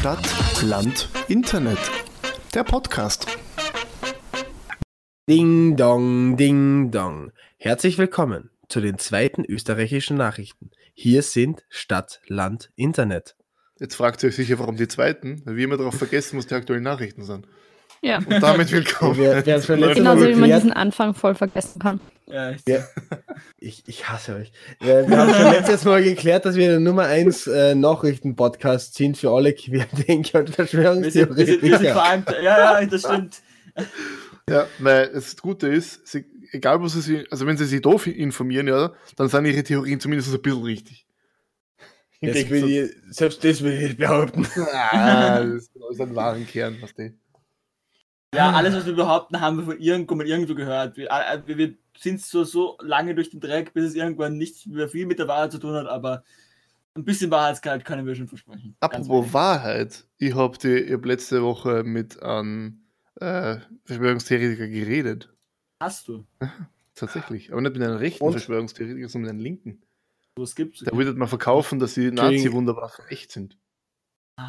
Stadt, Land, Internet. Der Podcast. Ding dong, ding dong. Herzlich willkommen zu den zweiten österreichischen Nachrichten. Hier sind Stadt, Land, Internet. Jetzt fragt ihr euch sicher, warum die zweiten, weil wir immer darauf vergessen, was die aktuellen Nachrichten sind. Ja. Und damit willkommen. Wir, wir haben schon letztes Genauso wie man diesen Anfang voll vergessen kann. Ja, ich, ich, ich hasse euch. Wir, wir haben schon letztes Mal geklärt, dass wir der Nummer 1 äh, Nachrichten-Podcast sind für alle Querdenker und wir, sind, wir, sind, wir sind vor Verschwörungstheoretiker. ja, ja, das stimmt. Ja, weil das Gute ist, sie, egal was sie, also wenn sie sich doof informieren, ja, dann sind ihre Theorien zumindest ein bisschen richtig. Das ich, selbst das will ich behaupten. Ah, das ist ein wahren Kern, was die. Ja, alles, was wir behaupten, haben wir von irgendwo mal irgendwo gehört. Wir, äh, wir, wir sind so, so lange durch den Dreck, bis es irgendwann nicht mehr viel mit der Wahrheit zu tun hat, aber ein bisschen Wahrheitsgehalt können wir schon versprechen. Apropos. Wahrheit, ich habe die ich hab letzte Woche mit einem äh, Verschwörungstheoretiker geredet. Hast du? Tatsächlich. Aber nicht mit einem rechten Und? Verschwörungstheoretiker, sondern mit einem linken. Was gibt's? Der würde mal verkaufen, dass die Nazi-Wunderwaffen echt sind.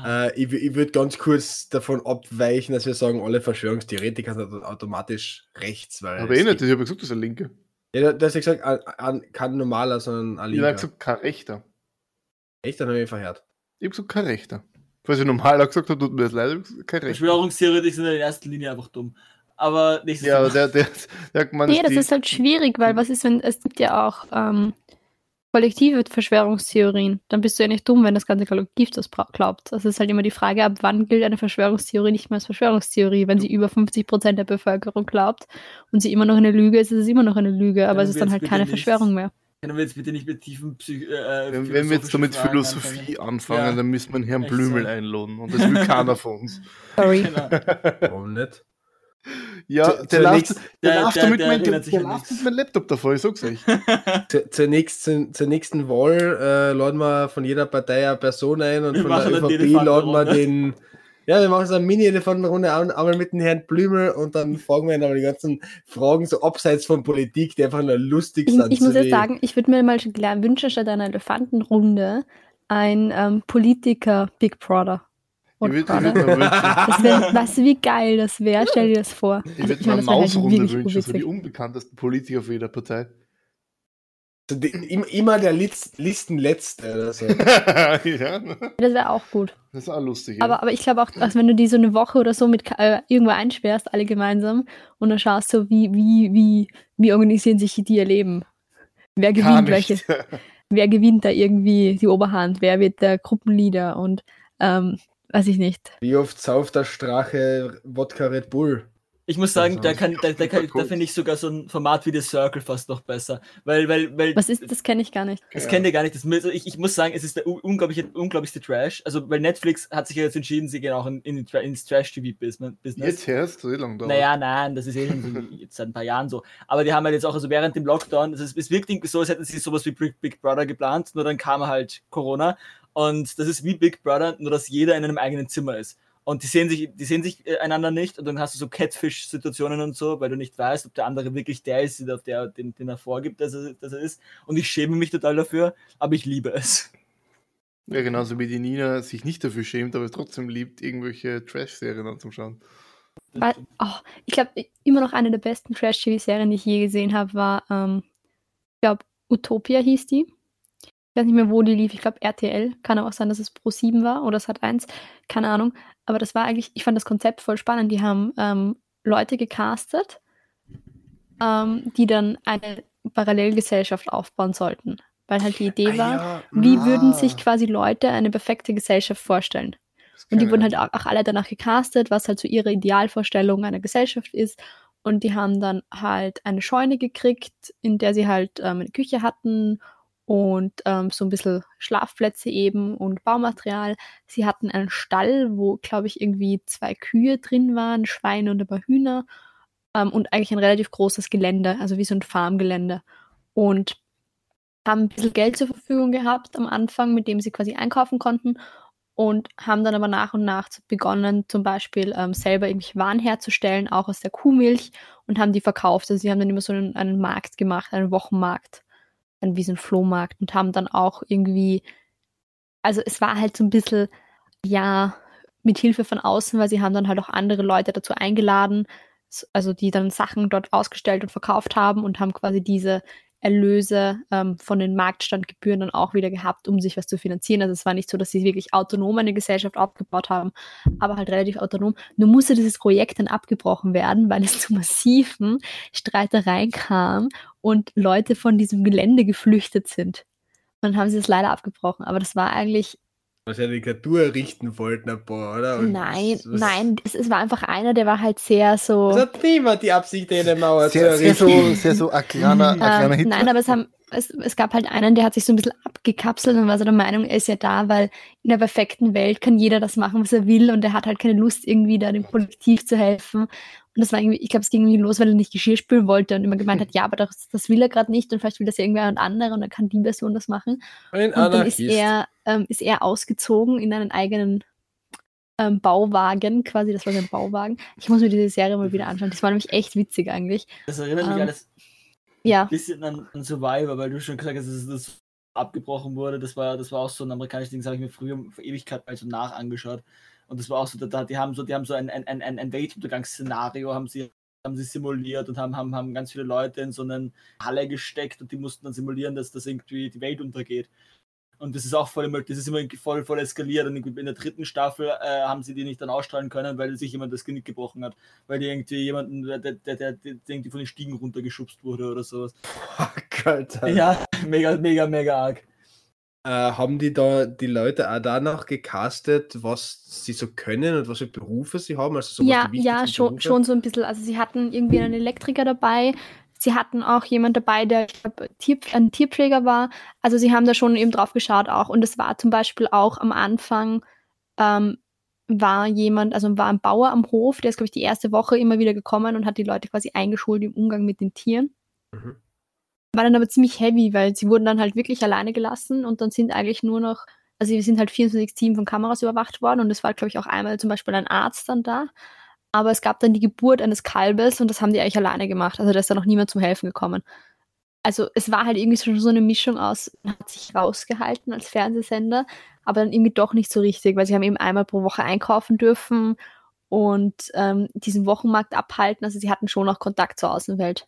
Äh, ich ich würde ganz kurz davon abweichen, dass wir sagen, alle Verschwörungstheoretiker sind automatisch rechts. Weil Aber eh nicht, ich habe gesagt, das ist ein Linke. Ja, du hast ja gesagt, an, an, kein normaler, sondern ein Ich habe Linker. gesagt, kein Rechter. Echt, dann habe ich mich verhört. Ich habe gesagt, kein Rechter. Falls ich normaler gesagt habe, tut mir das leid, ich hab gesagt, kein Rechter. Verschwörungstheoretiker sind in erster Linie einfach dumm. Aber nächstes Ja, aber der, der, der man Nee, das ist halt schwierig, weil was ist, wenn es gibt ja auch ähm, kollektive Verschwörungstheorien. Dann bist du ja nicht dumm, wenn das ganze Kollektiv das glaubt. Das ist halt immer die Frage, ab wann gilt eine Verschwörungstheorie nicht mehr als Verschwörungstheorie. Wenn sie über 50% der Bevölkerung glaubt und sie immer noch eine Lüge ist, ist es immer noch eine Lüge, aber Können es ist dann halt keine nicht- Verschwörung mehr. Können wir jetzt bitte nicht mit tiefen Psych äh, wenn, wenn wir jetzt damit Fragen Philosophie anfangen, Ja. dann müssen wir einen Herrn Echt Blümel so. einladen. Und das will keiner von uns. Sorry. anfangen? Genau. Warum nicht? Ja, Zu- der läuft mit meinem Laptop davor, ich sag's euch. Zu, zur, nächsten, zur nächsten Wahl äh, laden wir von jeder Partei eine Person ein und Wir von der ÖVP laden wir den. Ja, wir machen so eine Mini-Elefantenrunde an, einmal mit dem Herrn Blümel und dann fragen wir ihn aber die ganzen Fragen so abseits von Politik, die einfach nur lustig Ich, sind. ich muss jetzt sagen, ich würde mir mal schon gern wünschen, statt einer Elefantenrunde ein ähm, Oder würde Brother. Würd mir wünschen, Das weißt du, wie geil das wäre? Stell dir das vor. ich würd Ich mir eine halt Mausrunde wirklich wünschen, so die unbekanntesten Politiker für jeder Partei. so die, im- immer der List, Listenletzte oder so. ja, Das wäre auch gut. das ist auch lustig. ja. Aber, aber ich glaube auch, dass wenn du die so eine Woche oder so mit äh, irgendwo einsperrst, alle gemeinsam, und dann schaust so, wie, wie, wie, wie organisieren sich die ihr Leben? Wer gewinnt nicht. welche? Wer gewinnt da irgendwie die Oberhand? Wer wird der Gruppenleader? Und ähm, weiß ich nicht. Wie oft sauft der Strache Wodka Red Bull? Ich muss sagen, Also, da, kann, da, da, kann, da finde ich sogar so ein Format wie The Circle fast noch besser. Weil, weil, weil Was ist, das kenne ich gar nicht. Das Ja. kennt ihr gar nicht. Das, also ich, ich muss sagen, es ist der unglaubliche, unglaublichste Trash. Also, weil Netflix hat sich ja jetzt entschieden, sie gehen auch in, in, ins Trash-TV-Business. Jetzt erst, so lang dauert. Naja, nein, das ist eh schon so, jetzt seit ein paar Jahren so. Aber die haben halt jetzt auch, also während dem Lockdown, also es, es wirkt irgendwie so, als hätten sie sowas wie Big, Big Brother geplant, nur dann kam halt Corona. Und das ist wie Big Brother, nur dass jeder in einem eigenen Zimmer ist. Und die sehen sich, die sehen sich äh, einander nicht und dann hast du so Catfish-Situationen und so, weil du nicht weißt, ob der andere wirklich der ist, der, der, den, den er vorgibt, dass er, dass er ist. Und ich schäme mich total dafür, aber ich liebe es. Ja, genauso wie die Nina sich nicht dafür schämt, aber trotzdem liebt, irgendwelche Trash-Serien anzuschauen. Weil, oh, ich glaube, immer noch eine der besten Trash-TV-Serien, die ich je gesehen habe, war, ähm, ich glaube, Utopia hieß die. Ich weiß nicht mehr, wo die lief. Ich glaube, RTL. Kann auch sein, dass es Pro 7 war oder es hat eins. Keine Ahnung. Aber das war eigentlich, ich fand das Konzept voll spannend. Die haben ähm, Leute gecastet, ähm, die dann eine Parallelgesellschaft aufbauen sollten. Weil halt die Idee war, wie würden sich quasi Leute eine perfekte Gesellschaft vorstellen? Und die wurden halt auch, auch alle danach gecastet, was halt so ihre Idealvorstellung einer Gesellschaft ist. Und die haben dann halt eine Scheune gekriegt, in der sie halt ähm, eine Küche hatten und ähm, so ein bisschen Schlafplätze eben und Baumaterial. Sie hatten einen Stall, wo, glaube ich, irgendwie zwei Kühe drin waren, Schweine und ein paar Hühner. Ähm, und eigentlich ein relativ großes Gelände, also wie so ein Farmgelände. Und haben ein bisschen Geld zur Verfügung gehabt am Anfang, mit dem sie quasi einkaufen konnten und haben dann aber nach und nach begonnen, zum Beispiel ähm, selber irgendwelche Waren herzustellen, auch aus der Kuhmilch und haben die verkauft. Also sie haben dann immer so einen, einen Markt gemacht, einen Wochenmarkt, wie so einen Flohmarkt und haben dann auch irgendwie, also es war halt so ein bisschen, ja, mit Hilfe von außen, weil sie haben dann halt auch andere Leute dazu eingeladen, also die dann Sachen dort ausgestellt und verkauft haben und haben quasi diese Erlöse ähm, von den Marktstandgebühren dann auch wieder gehabt, um sich was zu finanzieren. Also es war nicht so, dass sie wirklich autonom eine Gesellschaft aufgebaut haben, aber halt relativ autonom. Nur musste dieses Projekt dann abgebrochen werden, weil es zu massiven Streitereien kam und Leute von diesem Gelände geflüchtet sind. Und dann haben sie es leider abgebrochen. Aber das war eigentlich Was eine Diktatur errichten wollten, ein paar, oder? Und Nein, was- was- nein, es, es war einfach einer, der war halt sehr so. Es hat niemand die Absicht, eine Mauer zu Sehr, sehr errichten. so, sehr so ein kleiner, ein kleiner Hitler. nein, aber es, haben, es, es gab halt einen, der hat sich so ein bisschen abgekapselt und war so der Meinung, er ist ja da, weil in der perfekten Welt kann jeder das machen, was er will und er hat halt keine Lust, irgendwie da dem Kollektiv zu helfen. Und das war irgendwie, ich glaube, es ging irgendwie los, weil er nicht Geschirr spülen wollte und immer gemeint hat, ja, aber das, das will er gerade nicht und vielleicht will das ja irgendwer und andere und dann kann die Person das machen. Ein Und dann ist Anarchist. er, ähm, ist er ausgezogen in einen eigenen ähm, Bauwagen, quasi, das war sein Bauwagen. Ich muss mir diese Serie mal wieder anschauen. Das war nämlich echt witzig eigentlich. Das erinnert mich Ähm, alles Ja, ein bisschen an, an Survivor, weil du schon gesagt hast, dass das abgebrochen wurde. Das war, das war auch so ein amerikanisches Ding, das habe ich mir früher vor Ewigkeit mal so nach angeschaut. Und das war auch so, da, die haben so, die haben so ein, ein, ein, ein Weltuntergangsszenario, haben sie, haben sie simuliert und haben, haben, haben ganz viele Leute in so eine Halle gesteckt und die mussten dann simulieren, dass das irgendwie die Welt untergeht. Und das ist auch voll, immer- das ist immer voll, voll eskaliert. Und in der dritten Staffel äh, haben sie die nicht dann ausstrahlen können, weil sich jemand das Genick gebrochen hat. Weil die irgendwie jemanden, der, der, der, der, der irgendwie von den Stiegen runtergeschubst wurde oder sowas. Fuck, Alter. Ja, mega, mega, mega arg. Äh, haben die da die Leute auch danach gecastet, was sie so können und was für Berufe sie haben? Also ja, ja, schon, Berufe? schon so ein bisschen. Also sie hatten irgendwie einen Elektriker dabei. Sie hatten auch jemand dabei, der glaub, Tier, ein Tierpfleger war. Also sie haben da schon eben drauf geschaut auch. Und es war zum Beispiel auch am Anfang ähm, war jemand, also war ein Bauer am Hof, der ist, glaube ich, die erste Woche immer wieder gekommen und hat die Leute quasi eingeschult im Umgang mit den Tieren. Mhm. War dann aber ziemlich heavy, weil sie wurden dann halt wirklich alleine gelassen und dann sind eigentlich nur noch, also wir sind halt 24-7 von Kameras überwacht worden und es war, glaube ich, auch einmal zum Beispiel ein Arzt dann da. Aber es gab dann die Geburt eines Kalbes und das haben die eigentlich alleine gemacht. Also da ist dann noch niemand zum Helfen gekommen. Also es war halt irgendwie schon so eine Mischung aus, man hat sich rausgehalten als Fernsehsender, aber dann irgendwie doch nicht so richtig, weil sie haben eben einmal pro Woche einkaufen dürfen und ähm, diesen Wochenmarkt abhalten. Also sie hatten schon auch Kontakt zur Außenwelt.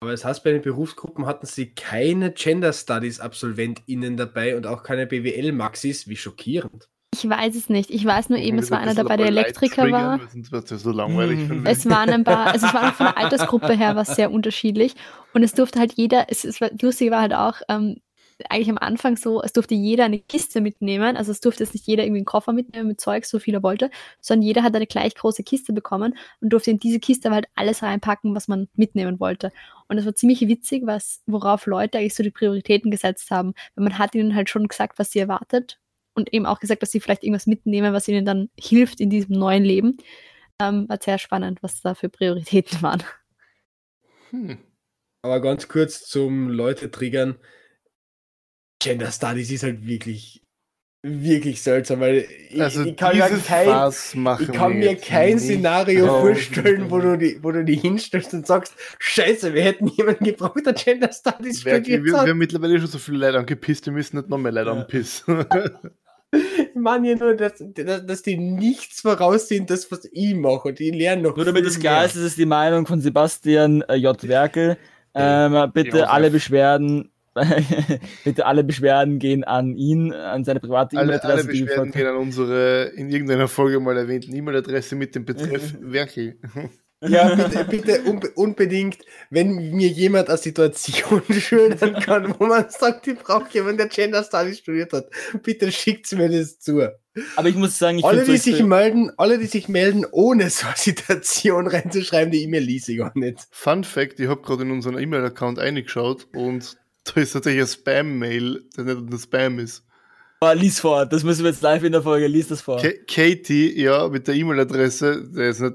Aber das heißt, bei den Berufsgruppen hatten sie keine Gender Studies AbsolventInnen dabei und auch keine BWL-Maxis. Wie schockierend. Ich weiß es nicht. Ich weiß nur eben, es war ein einer dabei, der Elektriker war. so langweilig. Für Es waren ein paar, also es war auch von der Altersgruppe her was sehr unterschiedlich. Und es durfte halt jeder, es, es war, lustig war halt auch, ähm, eigentlich am Anfang so, es durfte jeder eine Kiste mitnehmen. Also es durfte jetzt nicht jeder irgendwie einen Koffer mitnehmen mit Zeug, so viel er wollte, sondern jeder hat eine gleich große Kiste bekommen und durfte in diese Kiste halt alles reinpacken, was man mitnehmen wollte. Und es war ziemlich witzig, was, worauf Leute eigentlich so die Prioritäten gesetzt haben. Weil man hat ihnen halt schon gesagt, was sie erwartet und eben auch gesagt, dass sie vielleicht irgendwas mitnehmen, was ihnen dann hilft in diesem neuen Leben. Ähm, war sehr spannend, was da für Prioritäten waren. Hm. Aber ganz kurz zum Leute triggern. Gender Studies ist halt wirklich, wirklich seltsam, weil ich, Also ich kann, mir kein, ich kann wir mir kein Szenario vorstellen, wo du, die, wo du die hinstellst und sagst, scheiße, wir hätten jemanden gebraucht, der Gender Studies Wer, wir, studiert wir hat. haben mittlerweile schon so viele Leute angepisst, wir müssen nicht noch mehr Leute Ja. anpissen. Ich meine ja nur, dass, dass, die nichts voraussehen, das, was ich mache. Die lernen noch Nur damit es klar ist, das ist die Meinung von Sebastian äh, J. Werkel. Ähm, bitte Josef. alle Beschwerden, bitte alle Beschwerden gehen an ihn, an seine private alle, alle E-Mail-Adresse. die Beschwerden wir- gehen an unsere in irgendeiner Folge mal erwähnten E-Mail-Adresse mit dem Betreff Werkel. Ja, bitte, bitte unbe unbedingt, wenn mir jemand eine Situation schildern kann, wo man sagt, ich brauche jemanden, der Gender Studies studiert hat, bitte schickt mir das zu. Aber ich muss sagen, ich alle, die sich melden, alle, die sich melden, ohne so eine Situation reinzuschreiben, die E-Mail lese ich gar nicht. Fun Fact, ich habe gerade in unseren E-Mail-Account eingeschaut und da ist tatsächlich ein Spam-Mail, der nicht ein Spam ist. Oh, lies vor, das müssen wir jetzt live in der Folge, lies das vor. Ka- Katie, ja, mit der E-Mail-Adresse, der ist nicht,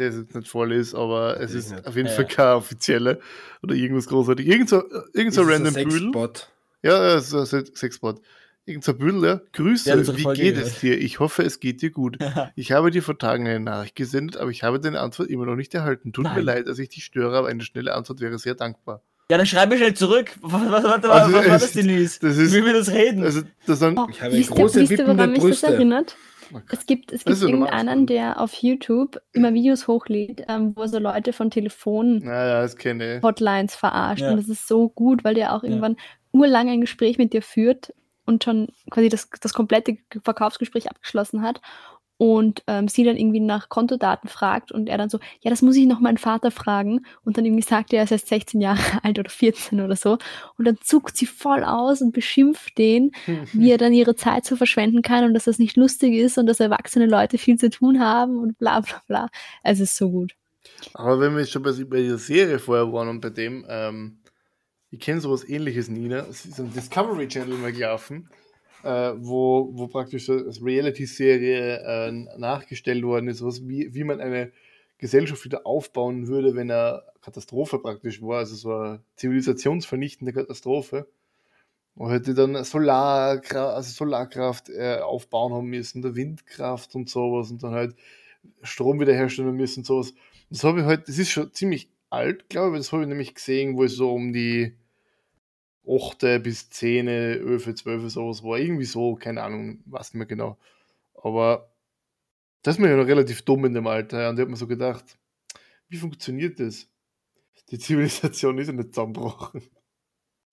der ist jetzt nicht voll ist, aber es ist ist nicht- auf jeden ja. Fall kein offizielle oder irgendwas großartig. Irgend so, irgend so ist random ein Büdel. Sexbot. Ja, ja, so ein Sexbot. Irgend so ein Büdel, ja. Grüße, wie Folge geht gehört. es dir? Ich hoffe, es geht dir gut. Ich habe dir vor Tagen eine Nachricht gesendet, aber ich habe deine Antwort immer noch nicht erhalten. Tut mir Nein. leid, dass ich dich störe, aber eine schnelle Antwort wäre sehr dankbar. Ja, dann schreib mir schnell zurück. Was, was, was, Also was war es- das, Denise? das ist- Wie will wir das reden? Also, das sind, Oh, Ich habe große, wisst ihr, woran wippende mich Brüste. das erinnert? Es gibt, es gibt irgendeinen, der auf YouTube immer Videos hochlädt, ähm, wo er so Leute von Telefon Naja, das kenne ich. Hotlines verarscht. Ja. Und das ist so gut, weil der auch irgendwann urlang ein Gespräch mit dir führt und schon quasi das, das komplette Verkaufsgespräch abgeschlossen hat und ähm, sie dann irgendwie nach Kontodaten fragt und er dann so, ja, das muss ich noch meinen Vater fragen und dann irgendwie sagt er, er ist erst 16 Jahre alt oder 14 oder so und dann zuckt sie voll aus und beschimpft den, wie er dann ihre Zeit so verschwenden kann und dass das nicht lustig ist und dass erwachsene Leute viel zu tun haben und bla bla bla. Es ist so gut. Aber wenn wir jetzt schon bei, bei dieser Serie vorher waren und bei dem, ähm, ich kenne sowas ähnliches, Nina. Es ist ein Discovery Channel mal gelaufen, äh, wo, wo praktisch so als Reality-Serie äh, nachgestellt worden ist, was, wie, wie man eine Gesellschaft wieder aufbauen würde, wenn eine Katastrophe praktisch war, also so eine zivilisationsvernichtende Katastrophe. Und hätte dann Solarkraft, also Solarkraft äh, aufbauen haben müssen, der Windkraft und sowas und dann halt Strom wiederherstellen müssen und sowas. Das habe ich halt, das ist schon ziemlich alt, glaube ich, das habe ich nämlich gesehen, wo es so um die 8. bis 10, 11, 12 sowas war. Irgendwie so, keine Ahnung, weiß nicht mehr genau. Aber das ist mir ja noch relativ dumm in dem Alter. ja, Und ich habe mir so gedacht, wie funktioniert das? Die Zivilisation ist ja nicht zusammengebrochen.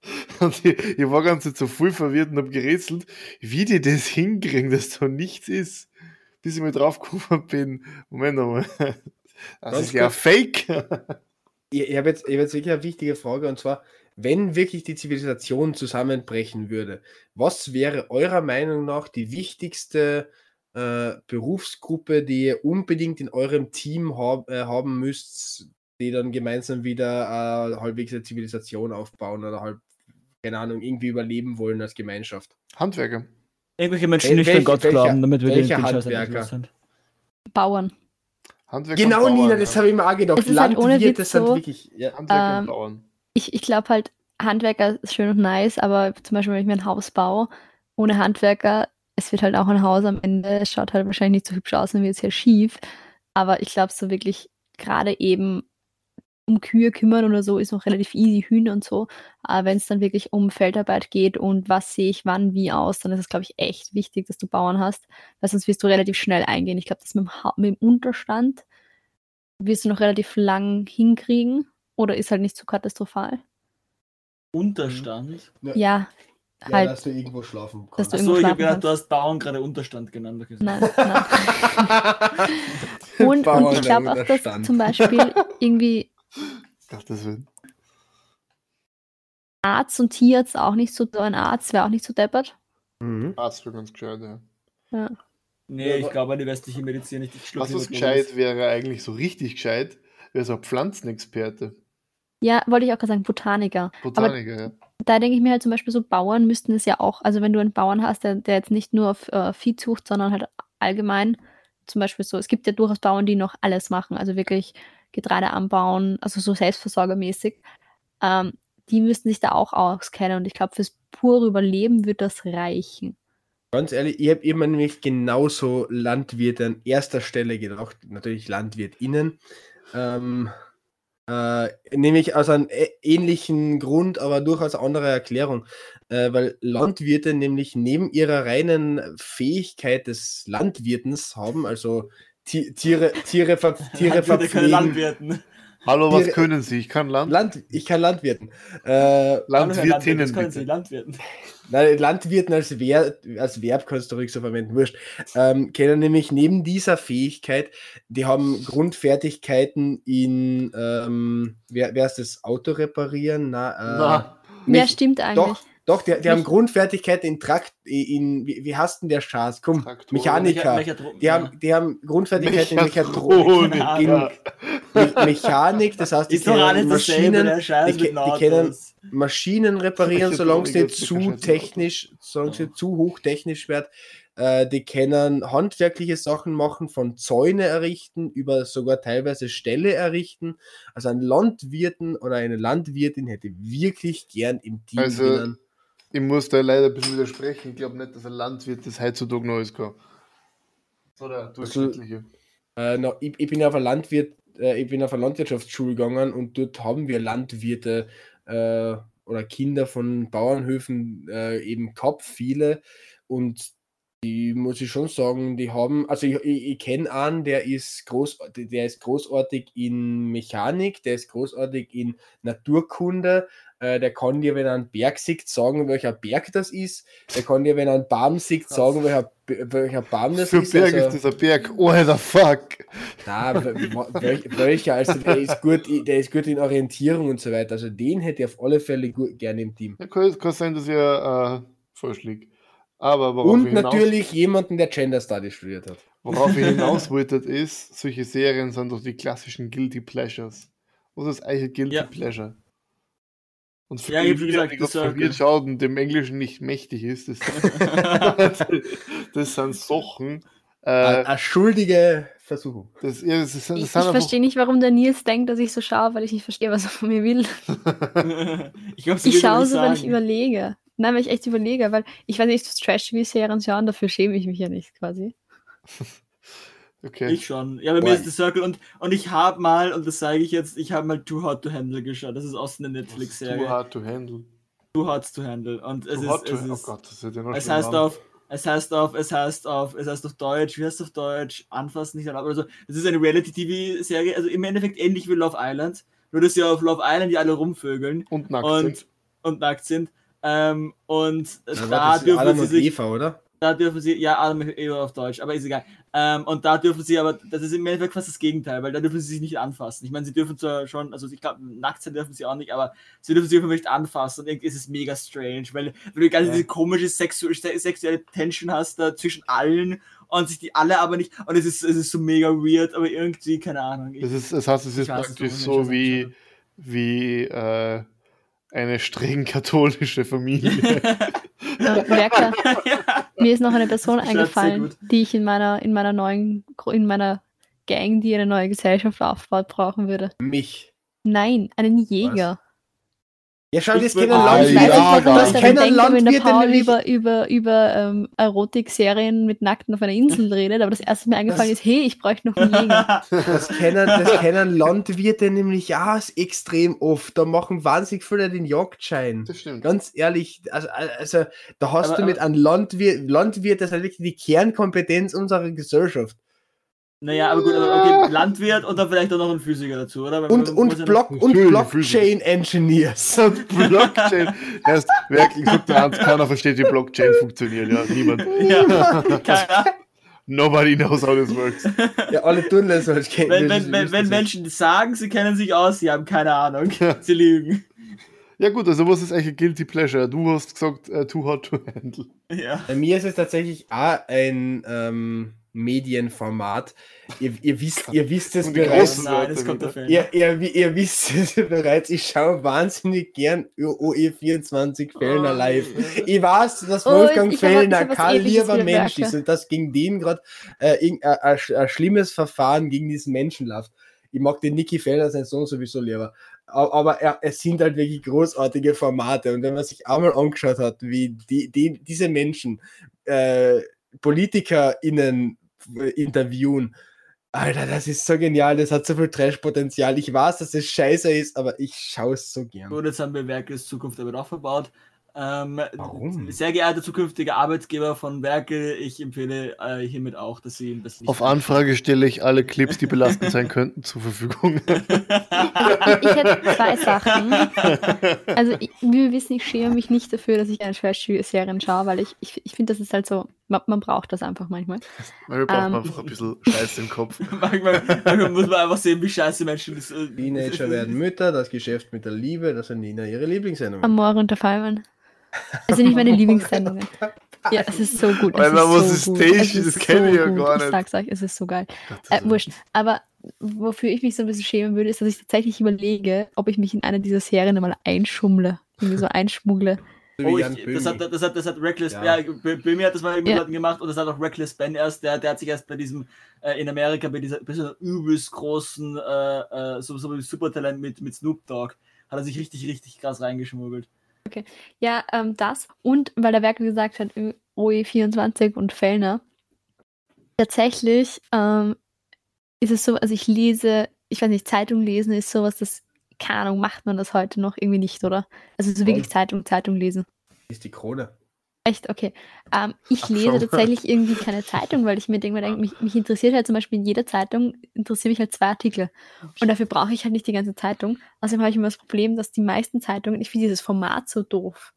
Und ich, ich war ganz so voll verwirrt und habe gerätselt, wie die das hinkriegen, dass da nichts ist. Bis ich mir drauf gekommen bin, Moment einmal, das Ganz ist ja kurz. fake. Ich, ich habe jetzt, ich hab jetzt wirklich eine wichtige Frage und zwar, wenn wirklich die Zivilisation zusammenbrechen würde, was wäre eurer Meinung nach die wichtigste äh, Berufsgruppe, die ihr unbedingt in eurem Team hab, äh, haben müsst, die dann gemeinsam wieder äh, halbwegs eine Zivilisation aufbauen oder halb, keine Ahnung, irgendwie überleben wollen als Gemeinschaft? Handwerker. Irgendwelche Menschen, die nicht an Gott welcher- glauben, damit wir den, Handwerker? sind. Bauern. Handwerker Genau, Bauern, Nina, ja. das habe ich mir auch gedacht. Es ist halt ohne Landwirte Witz sind so, wirklich. Ja. Handwerker Ähm, und Bauern. Ich, ich glaube halt, Handwerker ist schön und nice, aber zum Beispiel, wenn ich mir ein Haus baue, ohne Handwerker, es wird halt auch ein Haus am Ende, es schaut halt wahrscheinlich nicht so hübsch aus und wird sehr schief. Aber ich glaube, so wirklich gerade eben um Kühe kümmern oder so ist noch relativ easy, Hühner und so. Aber wenn es dann wirklich um Feldarbeit geht und was sehe ich wann wie aus, dann ist es, glaube ich, echt wichtig, dass du Bauern hast, weil sonst wirst du relativ schnell eingehen. Ich glaube, das mit dem, mit dem Unterstand wirst du noch relativ lang hinkriegen oder ist halt nicht so katastrophal. Unterstand? Ja, Ja, halt. dass du irgendwo schlafen Dass kannst. du Achso, ich habe gedacht, du hast Bauern gerade Unterstand genannt. Okay. Nein, nein. Und, und ich glaube auch, dass zum Beispiel irgendwie Gottes Willen. Arzt und Tierarzt auch nicht so, ein Arzt wäre auch nicht so deppert. Mhm. Arzt wäre ganz gescheit, ja. Nee, ich glaube an die westliche Medizin nicht. Ich Was, was lieber gescheit wäre eigentlich so richtig gescheit, wäre so ein Pflanzenexperte. Ja, wollte ich auch gerade sagen, Botaniker. Botaniker, ja. Da denke ich mir halt zum Beispiel so, Bauern müssten es ja auch, also wenn du einen Bauern hast, der, der jetzt nicht nur auf äh, Viehzucht, sondern halt allgemein, zum Beispiel so, es gibt ja durchaus Bauern, die noch alles machen, also wirklich Getreide anbauen, also so selbstversorgermäßig, ähm, die müssten sich da auch auskennen und ich glaube, fürs pure Überleben wird das reichen. Ganz ehrlich, ich habe immer nämlich genauso Landwirte an erster Stelle gedacht, natürlich LandwirtInnen. Ähm, äh, nämlich aus einem ähnlichen Grund, aber durchaus andere Erklärung. Äh, weil Landwirte nämlich neben ihrer reinen Fähigkeit des Landwirtens haben, also Ti- Tiere, Tiere, ver Tiere verpflegen. Landwirten. Hallo, was können Sie? Ich kann Land Land, ich kann Landwirten. Äh, Landwirtinnen das können Sie. Landwirten. Nein, Landwirten als, Ver als Verb kannst du ruhig so verwenden, wurscht. Ähm, kennen nämlich neben dieser Fähigkeit, die haben Grundfertigkeiten in, ähm, wer, wer ist das, Auto reparieren? Na, äh, Na, Ja, stimmt eigentlich. Doch, doch, die, die haben Grundfertigkeiten in Trakt, in, wie, wie heißt denn der Schatz? Komm, Traktoren. Mechaniker. Mechatro- Die haben, die haben Grundfertigkeiten in Mechatronik. Mechatronik. In ja. Me Mechanik, das heißt, die kennen Maschinen, der die, die kennen. Maschinen reparieren, Mechatronik solange sie zu technisch, solange sie zu hochtechnisch wird. Äh, die können handwerkliche Sachen machen, von Zäune errichten, über sogar teilweise Ställe errichten. Also ein Landwirten oder eine Landwirtin hätte wirklich gern im Team Also, drinnen. Ich muss da leider ein bisschen widersprechen. Ich glaube nicht, dass ein Landwirt das heutzutage noch alles kann. So der durchschnittliche. Äh, na, ich, ich bin auf eine Landwirt, äh, ich bin auf eine Landwirtschaftsschule gegangen und dort haben wir Landwirte äh, oder Kinder von Bauernhöfen äh, eben gehabt, viele. Und Die muss ich schon sagen, die haben, also ich, ich, ich kenne einen, der ist groß, der ist großartig in Mechanik, der ist großartig in Naturkunde, äh, der kann dir, wenn er einen Berg sieht, sagen, welcher Berg das ist. Der kann dir, wenn er einen Baum sieht, sagen, welcher, welcher Baum das Für ist. Berg also, ist dieser Berg. Oh, the fuck. na, wel- welcher, also der ist gut, der ist gut in Orientierung und so weiter. Also den hätte ich auf alle Fälle gut, gerne im Team. Ja, kann, kann sein, dass ihr äh, falsch liegt. Aber worauf Und ich hinaus, natürlich jemanden, der Gender Studies studiert hat. worauf ich hinaus wollte, ist, solche Serien sind doch die klassischen Guilty Pleasures. Was ist eigentlich ein Guilty Ja. Pleasure? Und für Ja, hab schon gesagt, das das verwirrt schaut und dem Englischen nicht mächtig ist, das, das sind Sachen. Äh, Eine schuldige Versuchung. das, ja, das, ist, das Ich, ich verstehe nicht, warum der Nils denkt, dass ich so schaue, weil ich nicht verstehe, was er von mir will. ich glaube, sie Ich schaue nicht so, weil ich sagen. überlege. Nein, weil ich echt überlege, weil ich weiß nicht, ich Trash-TV-Serien schauen, dafür schäme ich mich ja nicht quasi. Okay. Ich schon. Ja, bei Boah. mir ist The Circle und, und ich habe mal, und das sage ich jetzt, ich habe mal Too Hot to Handle geschaut. Das ist aus einer Too Netflix-Serie. hard to handle. Too Hot to Handle. Und es Too ist, hot to es handle. Oh ist, Gott, das wird ja noch es heißt auf, es heißt auf, es heißt auf, es heißt auf Deutsch, wie heißt es auf Deutsch? Anfassen, nicht erlaubt oder so. Das ist eine Reality-TV-Serie, also im Endeffekt ähnlich wie Love Island. Nur, dass ja auf Love Island die alle rumvögeln Und nackt und, sind. und nackt sind. Ähm, und Ja, da das ist dürfen Adam sie und sich Eva, oder? da dürfen sie, ja, Adam Eva auf Deutsch, aber ist egal. Ähm, und da dürfen sie aber, das ist im Endeffekt fast das Gegenteil, weil da dürfen sie sich nicht anfassen. Ich meine, sie dürfen zwar schon, also ich glaube, nackt sein dürfen sie auch nicht, aber sie dürfen sich einfach nicht anfassen und irgendwie ist es mega strange, weil, weil du ganz Ja. diese komische sexu se- sexuelle Tension hast da zwischen allen und sich die alle aber nicht, und es ist, es ist so mega weird, aber irgendwie, keine Ahnung. Ich, Das, ist, das heißt, es ist praktisch so, wie, wie äh, eine streng katholische Familie. Werker, ja. mir ist noch eine Person eingefallen, die ich in meiner, in meiner neuen, in meiner Gang, die eine neue Gesellschaft aufbaut, brauchen würde. Mich. Nein, einen Jäger. Ja, schau, das kennen Landwirte. nicht, über, über, über ähm, Erotik-Serien mit Nackten auf einer Insel redet, aber das erste, was mir eingefallen Das- ist, hey, ich bräuchte noch einen Jäger. Das kennen, das kennen Landwirte nämlich ja extrem oft. Da machen wahnsinnig viele den Jagdschein. Das stimmt. Ganz ehrlich, also, also da hast Aber- du mit einem Landwirt, Landwirt, das ist wirklich die Kernkompetenz unserer Gesellschaft. Naja, aber gut, aber okay, Landwirt und dann vielleicht auch noch ein Physiker dazu, oder? Weil Und, und, ja Block, und Blockchain Engineers. Blockchain. Erst wirklich, sagt der Hans, keiner versteht, wie Blockchain funktioniert. Ja, niemand. Ja, keine Ahnung. Nobody knows how this works. Ja, alle tun das, kennen Wenn, wenn, wenn, wenn das Menschen sagen, sie kennen sich aus, sie haben keine Ahnung. Sie lügen. Ja gut, also was ist eigentlich ein Guilty Pleasure? Du hast gesagt, äh, too hot to handle. Ja. Bei mir ist es tatsächlich auch ein ähm, Medienformat. Ihr, ihr, wisst, ihr wisst es bereits. Nein, es kommt. Ihr, ihr, ihr wisst es bereits, ich schaue wahnsinnig gern OE24 Fellner Oh, live. Ich weiß, dass Oh, Wolfgang ich Fellner kein lieber Mensch ist und dass gegen den gerade äh, ein- ein sch- ein schlimmes Verfahren gegen diesen Menschen läuft. Ich mag den Niki Fellner, sein Sohn, sowieso lieber. Aber er, es sind halt wirklich großartige Formate. Und wenn man sich einmal angeschaut hat, wie die, die, diese Menschen äh, PolitikerInnen interviewen, Alter, das ist so genial, das hat so viel Trash-Potenzial. Ich weiß, dass es scheiße ist, aber ich schaue es so gern. Gut, jetzt haben wir Werkels Zukunft aber auch verbaut. Ähm, Warum? Sehr geehrter zukünftiger Arbeitgeber von Werkel, ich empfehle äh, hiermit auch, dass Sie ihn das nicht Auf Anfrage stelle ich alle Clips, die belastend sein könnten, zur Verfügung. Ich hätte zwei Sachen. Also, ich, wie wir wissen, ich schäme mich nicht dafür, dass ich eine Trash-Serien schaue, weil ich, ich, ich finde, das ist halt so, man, man braucht das einfach manchmal. Weil wir brauchen Ähm. einfach ein bisschen Scheiß im Kopf. manchmal, manchmal muss man einfach sehen, wie scheiße Menschen das. Äh, Teenager werden Mütter, das Geschäft mit der Liebe, das sind Nina ihre Lieblingssendungen. Amore unter Fallmann. Das sind nicht meine Lieblingssendungen. Ja, es ist so gut. Alter, ist was so? Es Das ist kenn ich ja gar nicht. Ich sag's euch, es ist so geil. Gott, Äh, wurscht. Aber wofür ich mich so ein bisschen schämen würde, ist, dass ich tatsächlich überlege, ob ich mich in eine dieser Serien mal einschummle. Irgendwie so einschmuggle. Oh, ich, das, hat, das, hat, das hat Reckless, Ja. ja, Bö- Böhmi hat das mal mit Ja. Leuten gemacht und das hat auch Reckless Ben erst, der, der hat sich erst bei diesem, äh, in Amerika, bei dieser, bei dieser übelst großen, äh, äh, so, so Supertalent mit, mit Snoop Dogg, hat er sich richtig, richtig krass reingeschmuggelt. Ja, ähm, das. Und weil der Werkel gesagt hat, Ö- OE24 und Fellner. Tatsächlich ähm, ist es so, also ich lese, ich weiß nicht, Zeitung lesen ist sowas, das, keine Ahnung, macht man das heute noch irgendwie nicht, oder? Also so wirklich. Zeitung, Zeitung lesen. ist die Krone. Echt, okay. Ähm, ich Ach, lese schau. tatsächlich irgendwie keine Zeitung, weil ich mir denke, denk, mich, mich interessiert halt zum Beispiel in jeder Zeitung, interessieren mich halt zwei Artikel. Und dafür brauche ich halt nicht die ganze Zeitung. Außerdem habe ich immer das Problem, dass die meisten Zeitungen, ich finde dieses Format so doof.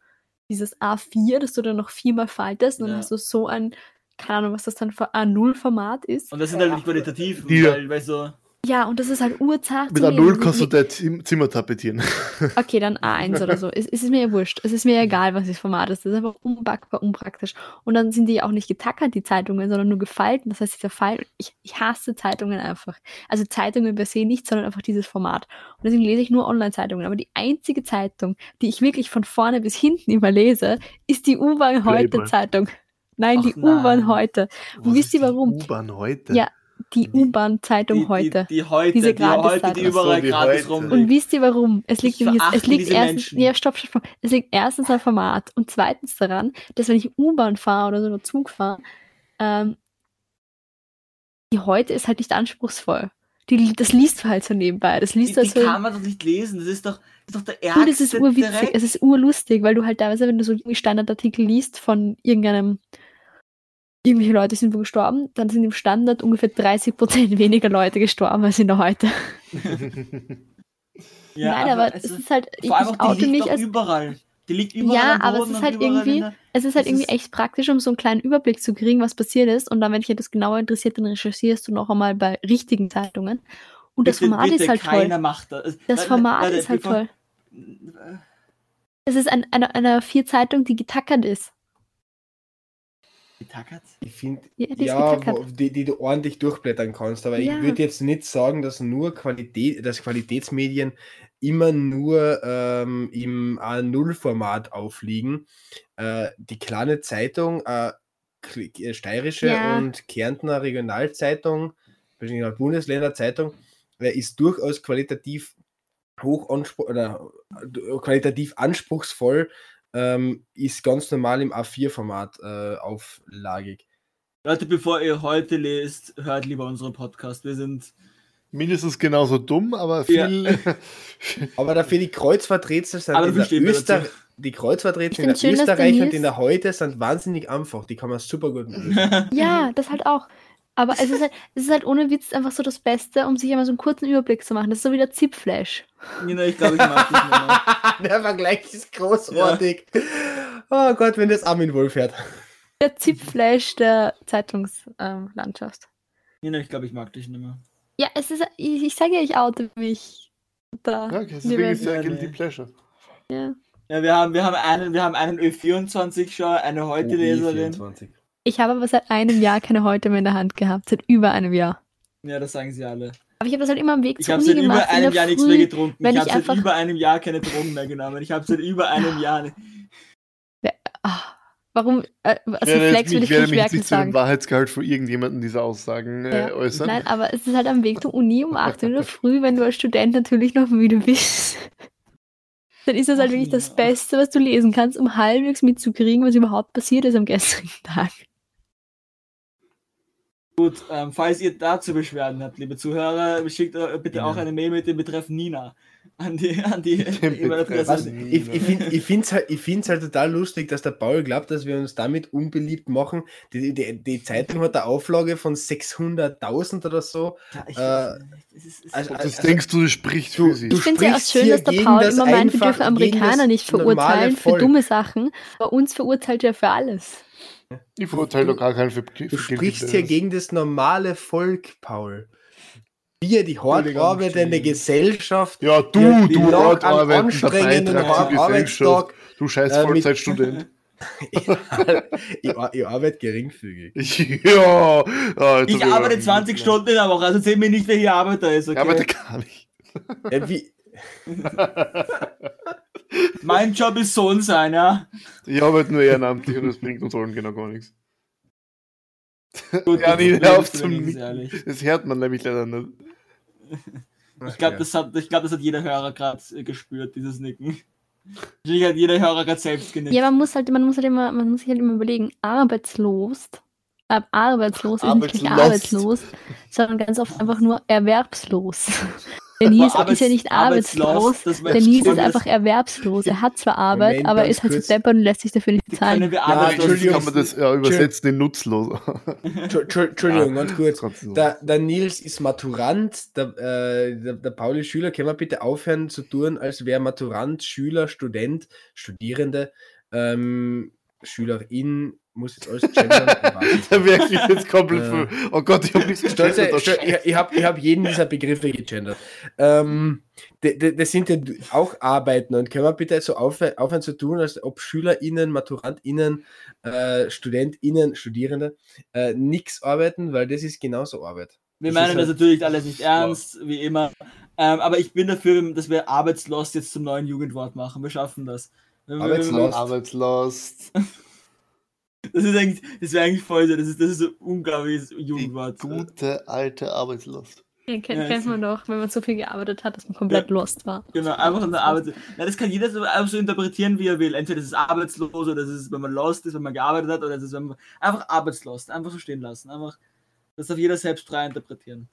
Dieses A4, das du dann noch viermal faltest und dann Ja. hast du so ein, keine Ahnung, was das dann für A0-Format ist. Und das sind halt nicht qualitativ, Die- weil, weil so. Ja, und das ist halt urzart. Mit zu A0 lesen. kannst du dein Zim Zimmer tapetieren. Okay, dann A1 oder so. Es, es ist mir ja wurscht. Es ist mir egal, was das Format ist. Das ist einfach unbackbar, unpraktisch. Und dann sind die ja auch nicht getackert, die Zeitungen, sondern nur gefalten. Das heißt, dieser Fall, ich, ich hasse Zeitungen einfach. Also Zeitungen per se nicht, sondern einfach dieses Format. Und deswegen lese ich nur Online-Zeitungen. Aber die einzige Zeitung, die ich wirklich von vorne bis hinten immer lese, ist die U-Bahn heute Playboy. Zeitung. Nein, Ach die. U-Bahn heute. Und wisst ihr die warum? U-Bahn heute. Ja, die U-Bahn-Zeitung Die, heute. Die, die heute, Diese die heute, die überall so, die gratis heute. rumliegt. Und wisst ihr warum? Es liegt, Ich nämlich, es liegt diese erstens, Menschen. ja, stopp, stopp, stopp. Es liegt erstens am Format und zweitens daran, dass wenn ich U-Bahn fahre oder so oder Zug fahre, ähm, die heute ist halt nicht anspruchsvoll. Die, das liest du halt so nebenbei. Das die, liest die halt so. kann man doch nicht lesen. Das ist doch, das ist doch der ärgste Und es ist urwitzig, es ist urlustig, weil du halt teilweise, wenn du so Standardartikel liest von irgendeinem, irgendwelche Leute sind wo gestorben, dann sind im Standard ungefähr 30% weniger Leute gestorben als in der heute. Ja, Nein, aber also, es ist halt, vor allem auch, die liegt als überall. Die liegt überall Ja, am aber es Boden ist halt irgendwie- der- Es ist halt Das irgendwie ist- echt praktisch, um so einen kleinen Überblick zu kriegen, was passiert ist. Und dann, wenn dich das genauer interessiert, dann recherchierst du noch einmal bei richtigen Zeitungen. Und das Bitte, Format bitte, ist halt keiner toll. macht das. Das Format warte, ist halt bevor- toll. Es ist ein, eine, eine Vier-Zeitung, die getackert ist. Getackert? Ich finde, Ja, die ja, wo, die, die du ordentlich durchblättern kannst. Aber Ja. ich würde jetzt nicht sagen, dass nur Qualität, dass Qualitätsmedien immer nur ähm, im A0-Format aufliegen. Äh, die kleine Zeitung, äh, äh, steirische Ja. und Kärntner Regionalzeitung, Bundesländerzeitung, äh, ist durchaus qualitativ hoch oder äh, qualitativ anspruchsvoll, ähm, ist ganz normal im A4-Format äh, auflagig. Leute, bevor ihr heute lest, hört lieber unseren Podcast. Wir sind. Mindestens genauso dumm, aber Ja. viel. Aber dafür die Kreuzverträtsel sind Aber in der Öster die Ich Kreuzverträtsel in schön, Österreich und in der Heute sind wahnsinnig einfach. Die kann man super gut lösen. Ja, das halt auch. Aber es ist halt, es ist halt ohne Witz einfach so das Beste, um sich einmal so einen kurzen Überblick zu machen. Das ist so wie der Zip-Flash. Nina, ich glaube, ich mag dich nicht mehr. der Vergleich ist großartig. Oh Gott, wenn das Armin Wolf hört. Der Zip-Flash der Zeitungslandschaft. Nina, ich glaube, ich mag dich nicht mehr. ja, es ist, ich, ich sage ja, ich oute mich. Da. Ja, okay, deswegen ist ja Ja, Guilty. Pleasure. ja. Ja, wir haben, wir haben einen, wir haben einen Ö24-Schauer, eine Heute-Leserin. 24. Ich habe aber seit einem Jahr keine Häute mehr in der Hand gehabt. Seit über einem Jahr. Ja, das sagen sie alle. Aber ich habe das halt immer am Weg Ich zur habe Uni seit gemacht. über in einem der Jahr nichts mehr getrunken. wenn Ich ich habe seit über einem Jahr keine Drogen mehr genommen. Ich habe seit über einem Jahr. Ah, warum? Äh, also Ich werde, Flex würde ich ich werde nicht wirklich nicht zu dem. Wahrheitsgehalt von irgendjemandem dieser Aussagen äh, Ja. äußern. Nein, aber es ist halt am Weg zur Uni um 8 Uhr Früh, wenn du als Student natürlich noch müde bist. Dann ist das halt Ach, wirklich das ja. Beste, was du lesen kannst, um halbwegs mitzukriegen, was überhaupt passiert ist am gestrigen Tag. Gut, ähm, falls ihr dazu Beschwerden habt, liebe Zuhörer, schickt äh, bitte Ja. auch eine Mail mit dem Betreff Nina an die, an die. E-Mail-Adresse. Ich ich finde es ich find's halt, ich find's halt total lustig, dass der Paul glaubt, dass wir uns damit unbeliebt machen. Die, die, die Zeitung hat eine Auflage von 600.000 oder so. Ja, ich äh, ist, also- ist, das also- denkst du, das spricht Du- für sich. Ich finde es ja auch schön, dass der Paul immer meint, wir einfach- dürfen Amerikaner nicht verurteilen für dumme Sachen. Bei uns verurteilt er für alles. Ich verurteile doch gar keinen für, für Du sprichst hier gegen das normale Volk, Paul. Wir, die hart arbeitende. Gesellschaft, Ja, du, Ja, die du hart anstrengenden. Arbeitstag. Du scheiß äh, Vollzeitstudent. ich, ar- ich arbeite geringfügig. ja. ah, jetzt ich arbeite aber- 20 Stunden in der Woche, also erzähl mir nicht, wer hier Arbeiter ist, Ich arbeite okay? gar nicht. Äh, wie, Mein Job ist Sohn sein, ja? Ich arbeite nur ehrenamtlich und das bringt uns allen genau gar nichts. Gut, Ja, hör auf zum. Das hört man nämlich leider nicht. Ich glaube, das, hat- ich glaub, das hat jeder Hörer gerade gespürt, dieses Nicken. Wahrscheinlich hat jeder Hörer gerade selbst genickt. Ja, man muss halt, man muss halt immer, man muss sich halt immer überlegen, arbeitslos äh, arbeitslos ist nicht arbeitslos, sondern ganz oft einfach nur erwerbslos. Der Nils Aber ist ja nicht Arbeits- arbeitslos, arbeitslos, schon ist einfach erwerbslos. Er hat zwar Arbeit, Moment, aber ist halt kurz. so deppert und lässt sich dafür nicht Können bezahlen. wir Ja, arbeitslos Entschuldigung. Kann man das ja übersetzen in nutzlos? Entschu- Entschu- Entschuldigung, ganz kurz. Trotzdem. Der, der Nils ist Maturant, der, äh, der, der Pauli Schüler, können wir bitte aufhören zu tun, als wäre Maturant, Schüler, Student, Studierende, ähm, Schülerin, muss jetzt alles gendern. ich weiß nicht. Da wäre ich jetzt komplett. Für- Oh Gott, ich habe nichts Stolze, gegendert, stol, ich ich habe ich hab jeden dieser Begriffe gegendert. Ähm, das sind ja auch Arbeiten und können wir bitte so aufhö- aufhören zu tun, als ob SchülerInnen, MaturantInnen, äh, StudentInnen, Studierende äh, nichts arbeiten, weil das ist genauso Arbeit. Wir Das meinen das halt- natürlich alles nicht ernst, wie immer. Ähm, aber ich bin dafür, dass wir arbeitslos jetzt zum neuen Jugendwort machen. Wir schaffen das. Wir- wir- Arbeitslos. Arbeitslost. Das ist eigentlich, das wäre eigentlich voll so. Das ist, das ist so unglaubliches Die Jugendwort. gute alte Arbeitslost. Ja, kennt, Ja, kennt man doch, wenn man so viel gearbeitet hat, dass man komplett lost war. Genau, einfach in der Arbeit. Ja, das kann jeder so, einfach so interpretieren, wie er will. Entweder das ist arbeitslos oder das ist, wenn man lost ist, wenn man gearbeitet hat, oder das ist, wenn man einfach arbeitslos, einfach so stehen lassen. Einfach, das darf jeder selbst frei interpretieren.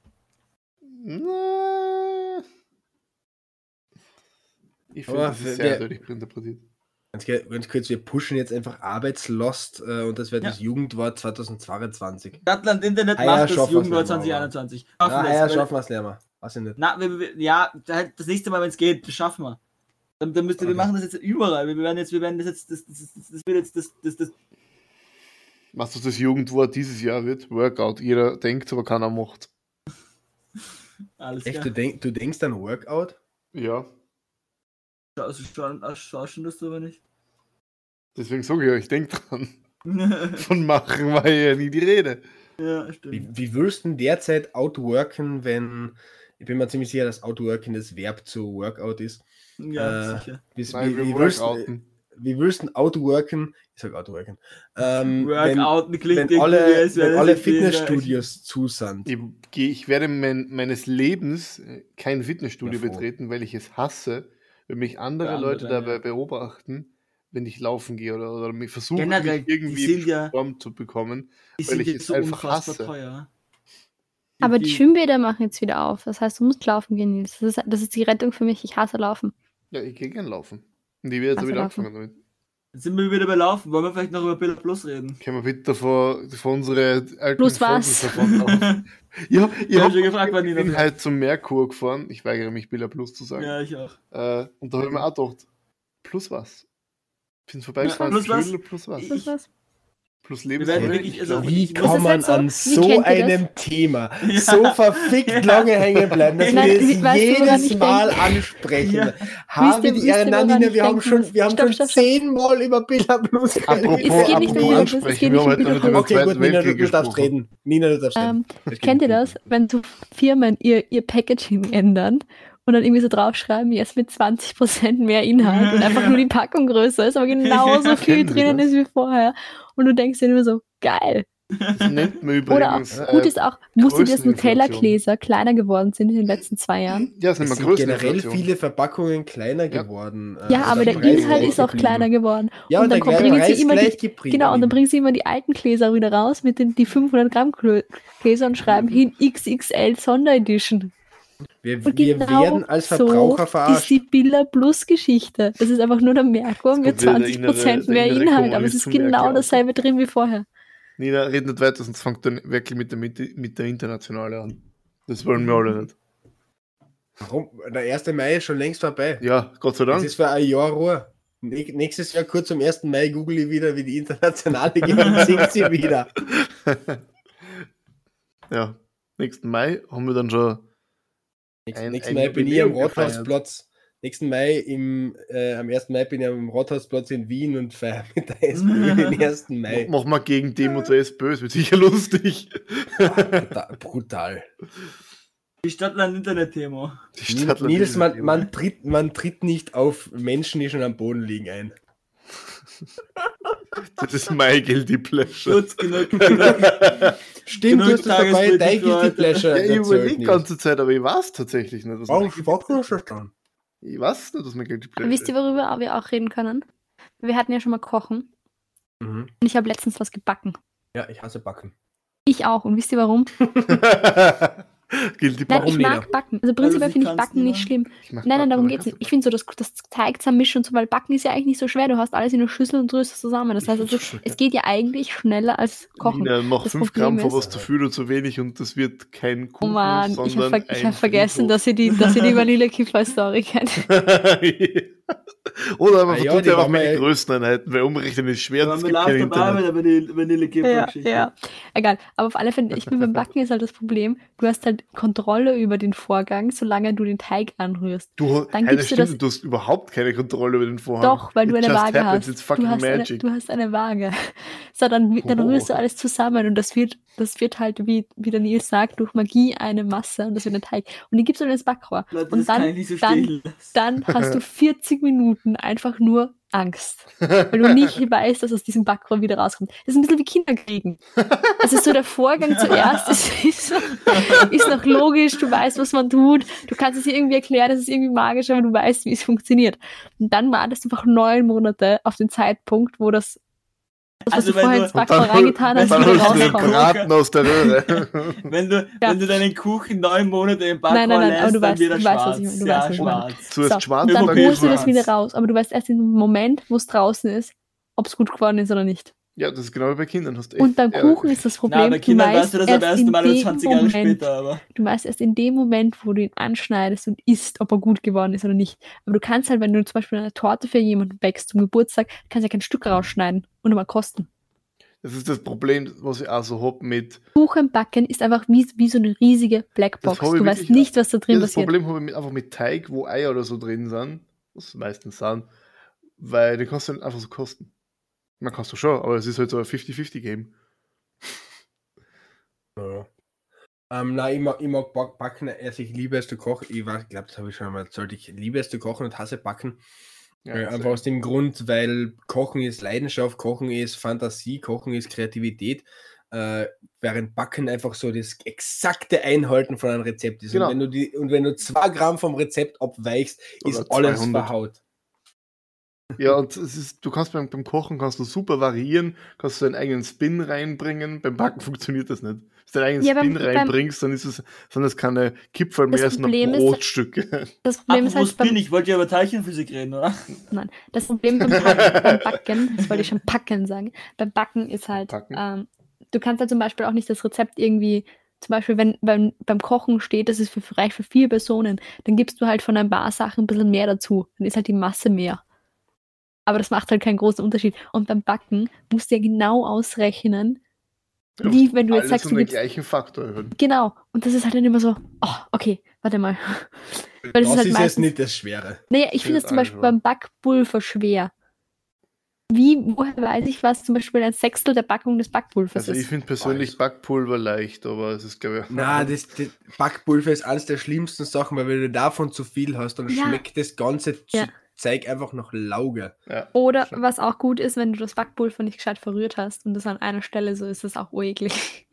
Na. Ich finde, das ist sehr eindeutig interpretiert. Ganz, ganz kurz, wir pushen jetzt einfach Arbeitslost äh, und das wird Ja. das Jugendwort 2022. Stadtland Internet macht das Jugendwort nicht mal, 2021. Ja, Schaffen wir ja, schaffen wir es, Lehrer. Weiß ich nicht. Na, wir, wir, ja, da- das nächste Mal, wenn es geht, das schaffen wir. Dann, dann müsst ihr, wir Okay. machen das jetzt überall. Wir werden jetzt, wir werden das jetzt, das, das, das, das wird jetzt, das, das, das, Was das, das Jugendwort dieses Jahr wird? Workout. Jeder denkt, aber keiner macht. alles Echt, klar. du, denk, du denkst an Workout? Ja. Also, das aber nicht. Deswegen sage ich euch, denkt dran. Von machen war ja nie die Rede. ja, stimmt. Wie, wie würdest du derzeit outworken, wenn, ich bin mir ziemlich sicher, dass outworken das Verb zu Workout ist. Ja, äh, sicher. Wie, Nein, wie, wir wie, würdest, workouten. wie würdest du outworken, ich sag outworken, ähm, wenn, Workout klingt wenn alle, als wenn alle Fitnessstudios zu sind? Ich, ich werde mein, meines Lebens kein Fitnessstudio Davor. betreten, weil ich es hasse, wenn mich andere anderen, Leute dabei ja. beobachten, wenn ich laufen gehe oder, oder mich versuche, Generell, mich die irgendwie ja- in Form zu bekommen. Die weil sind ich jetzt es so einfach hasse. teuer. Aber die Schwimmbäder machen jetzt wieder auf. Das heißt, du musst laufen gehen, Nils. Das ist, das ist die Rettung für mich. Ich hasse Laufen. Ja, ich gehe gern laufen. Und ich werde jetzt wieder laufen. anfangen damit. Jetzt sind wir wieder bei Laufen. Wollen wir vielleicht noch über Bilder Plus reden? Können wir bitte vor, vor unsere alten Plus was? davon? Ja, Ich ich, hab hab schon gefragt, wann ich bin halt zum Merkur gefahren. Ich weigere mich, Billa Plus zu sagen. Ja, ich auch. Äh, und da habe ich mir auch gedacht, plus was? Bin vorbeigefahren, plus was? Schüler plus was? Ich- Das war's. Plus Lebensmittel. wirklich- also- Wie kann man halt so- an so ihr das? einem Thema Ja. so verfickt lange hängen bleiben, dass Nein, wir es woran jedes Mal denke? ansprechen? Ja. Wisst Haben wir ihr- die wisst ihr, Ehre, woran Nina, ich wir haben schon, wir haben Stopp, schon stopp, stopp. zehnmal über Billa Plus Apropos, Es geht nicht apropos ansprechen, geht wir haben nicht heute über Okay, den gut, Zweiten Nina, du, du darfst reden. Nina, du darfst Ähm, reden. Geht kennt ihr das, wenn so Firmen ihr, ihr Packaging ändern und dann irgendwie so draufschreiben, jetzt mit 20% mehr Inhalt und einfach nur die Packung größer ist, aber genauso viel drinnen das? ist wie vorher. Und du denkst dir nur so, geil. Das nennt man Oder auch, übrigens. gut äh, ist auch, ihr, dass Größeninflation. Nutella-Gläser kleiner geworden sind in den letzten zwei Jahren? ja, das Es sind generell viele Verpackungen kleiner Ja. geworden. Ja, äh, aber der der Preis Inhalt ist auch geblieben. kleiner geworden. Ja, und und dann der kommt- bringen sie immer die, geblieben. Genau, und dann bringen sie immer die alten Gläser wieder raus mit den die 500 Gramm Gläser und schreiben hin XXL Sonderedition. Wir, Und wir genau werden als so Verbraucher ist verarscht. die Billa Plus Geschichte. Das ist einfach nur der Merkur mit kommt wieder der 20% innere- mehr Inhalt, aber es ist Merkur genau aus. dasselbe drin wie vorher. Nina, red nicht weiter, sonst fängt dann wirklich mit der, mit, mit der Internationale an. Das wollen wir alle nicht. Warum? Der 1. Mai ist schon längst vorbei. Ja, Gott sei Das Dank. ist für ein Jahr Ruhe. Nä- Nächstes Jahr kurz am 1. Mai google ich wieder, wie die internationale geht und singt sie wieder. Ja, nächsten Mai haben wir dann schon. Nächsten, nächsten Mai bin ich am. Rathausplatz. Nächsten Mai im, äh, am 1. Mai bin ich am Rathausplatz in Wien und feiere mit der SPÖ den 1. Mai. Machen wir gegen Demo zur SPÖ, es wird sicher lustig. Brutal. brutal. Die Stadtland-Internet-Thema. Stadt- Nils man, man, tritt, man tritt nicht auf Menschen, die schon am Boden liegen, ein. Das ist mein Guilty Pleasure. Schutz genug. genug. Stimmt, du Genug hast es dabei, dein Guilty. Pleasure. Ja, ich überlege die ganze Zeit, aber ich weiß tatsächlich nicht, was Warum sprachst du das dann? Ich weiß nicht, was mein Guilty Pleasure Wisst ihr, worüber wir auch reden können? Wir hatten ja schon mal Kochen Mhm. und ich habe letztens was gebacken. Ja, ich hasse Backen. Ich auch. Und wisst ihr warum? Guilty Nein, ich mag Backen. Also prinzipiell sie finde ich Backen nicht schlimm. Nein, nein, Backen, darum geht's kannst nicht. Ich finde so, das, das Teig zusammenmischen und so, weil Backen ist ja eigentlich nicht so schwer. Du hast alles in der Schüssel und rührst es zusammen. Das heißt, also, es geht ja eigentlich schneller als kochen. Nina, mach Das 5 Problem Gramm von was zu viel oder zu wenig und das wird kein Oh Kuchen, Mann, ich habe ver hab vergessen, dass ihr die, dass ihr die Vanillekipferl-Story kennt. Oder man ja, vertut die einfach mit den Größeneinheiten, weil umrechnen ist schwer, gibt kein live dabei Internet. mit der Vanille- Ja, ja. Egal. Aber auf alle Fälle, ich bin beim Backen ist halt das Problem, du hast halt Kontrolle über den Vorgang, solange du den Teig anrührst. Du, Dann gibst du Stunde, das- du hast überhaupt keine Kontrolle über den Vorhang. Doch, weil du It eine just Waage happens, hast. Du hast, eine, magic. du hast eine Waage. So, dann, dann Oh. rührst du alles zusammen und das wird, das wird halt, wie, wie der Nils sagt, durch Magie eine Masse und das wird ein Teig. Und die gibst du in das Backrohr. Leute, Und das kann dann, ich nicht so dann, dann hast du 40 Minuten einfach nur Angst. Weil du nicht weißt, dass aus diesem Backrohr wieder rauskommt. Das ist ein bisschen wie Kinderkriegen. Das ist so der Vorgang zuerst. Das ist, ist noch logisch, du weißt, was man tut. Du kannst es dir irgendwie erklären, das ist irgendwie magisch, aber du weißt, wie es funktioniert. Und dann wartest du einfach neun Monate auf den Zeitpunkt, wo das, das was Also du wenn vorher du- ins Backrohr dann, reingetan hast, dann wieder du rauskommt. Braten aus der Röhre. Wenn du, Ja. wenn du deinen Kuchen neun Monate im Backrohr Nein, nein, nein, lässt, aber du dann weißt- wird er du weißt, schwarz. was ich meine, du ja, weißt, was schwarz. Zuerst So, schwarz und dann holst du das wieder raus. Aber du weißt erst im Moment, wo es draußen ist, ob es gut geworden ist oder nicht. Ja, das ist genau wie bei Kindern. Hast echt, Und beim ja, Kuchen ist das Problem, Na, bei Kindern du weißt du das erst aber erst in mal dem 20 Jahre Moment, später, aber. Du weißt erst in dem Moment, wo du ihn anschneidest und isst, ob er gut geworden ist oder nicht. Aber du kannst halt, wenn du zum Beispiel eine Torte für jemanden backst zum Geburtstag, kannst du ja kein Stück rausschneiden und mal kosten. Das ist das Problem, was ich auch so hab mit. Kuchen backen ist einfach wie, wie so eine riesige Blackbox. Das Du weißt nicht, was da drin Ja, das passiert. Problem habe ich mit, einfach mit Teig, wo Eier oder so drin sind. Was meistens sind. Weil den kannst du nicht einfach so kosten. Man kannst du schon, aber es ist halt so ein 50-50-Game. Ja. Ähm, nein, ich mag, ich mag Back- Backen, also ich liebe es zu kochen. Ich glaube, das habe ich schon mal erzählt. Ich liebe es zu kochen und hasse Backen. Ja, äh, einfach aus dem Grund, weil Kochen ist Leidenschaft, Kochen ist Fantasie, Kochen ist Kreativität. Äh, während Backen einfach so das exakte Einhalten von einem Rezept ist. Genau. Und, wenn du die, und wenn du zwei Gramm vom Rezept abweichst, Oder ist alles 200. verhaut. Ja, und es ist, du kannst beim, beim Kochen kannst du super variieren, kannst du deinen eigenen Spin reinbringen. Beim Backen funktioniert das nicht. Wenn du deinen eigenen Ja, Spin beim- reinbringst, dann ist es, sind das keine Kipferl mehr, sondern ist- Brotstücke. Das Problem ist Apropos halt beim, Spin, ich wollte ja über Teilchenphysik reden, oder? Nein, das Problem beim, Backen- beim Backen, das wollte ich schon Packen sagen, beim Backen ist halt, Backen. ähm, du kannst halt zum Beispiel auch nicht das Rezept irgendwie, zum Beispiel wenn beim, beim Kochen steht, das ist für, vielleicht für vier Personen, dann gibst du halt von ein paar Sachen ein bisschen mehr dazu, dann ist halt die Masse mehr. Aber das macht halt keinen großen Unterschied. Und beim Backen musst du ja genau ausrechnen, wie wenn du jetzt Alles sagst, um du den gibst, gleichen Faktor erhöhen. genau, und das ist halt dann immer so, oh, okay, warte mal. Weil das das ist halt ist jetzt meistens- nicht das Schwere. Naja, ich finde es zum Beispiel beim Backpulver schwer. Wie, woher weiß ich, was zum Beispiel ein Sechstel der Packung des Backpulvers Also ich ist? finde persönlich Weiß. Backpulver leicht, aber es ist, glaube ich, Na, das, das Backpulver ist eines der schlimmsten Sachen, weil wenn du davon zu viel hast, dann Ja. schmeckt das ganze Ja. Zeug einfach nach Lauge. ja. Oder was auch gut ist, wenn du das Backpulver nicht gescheit verrührt hast und das an einer Stelle so ist, das auch ureklig.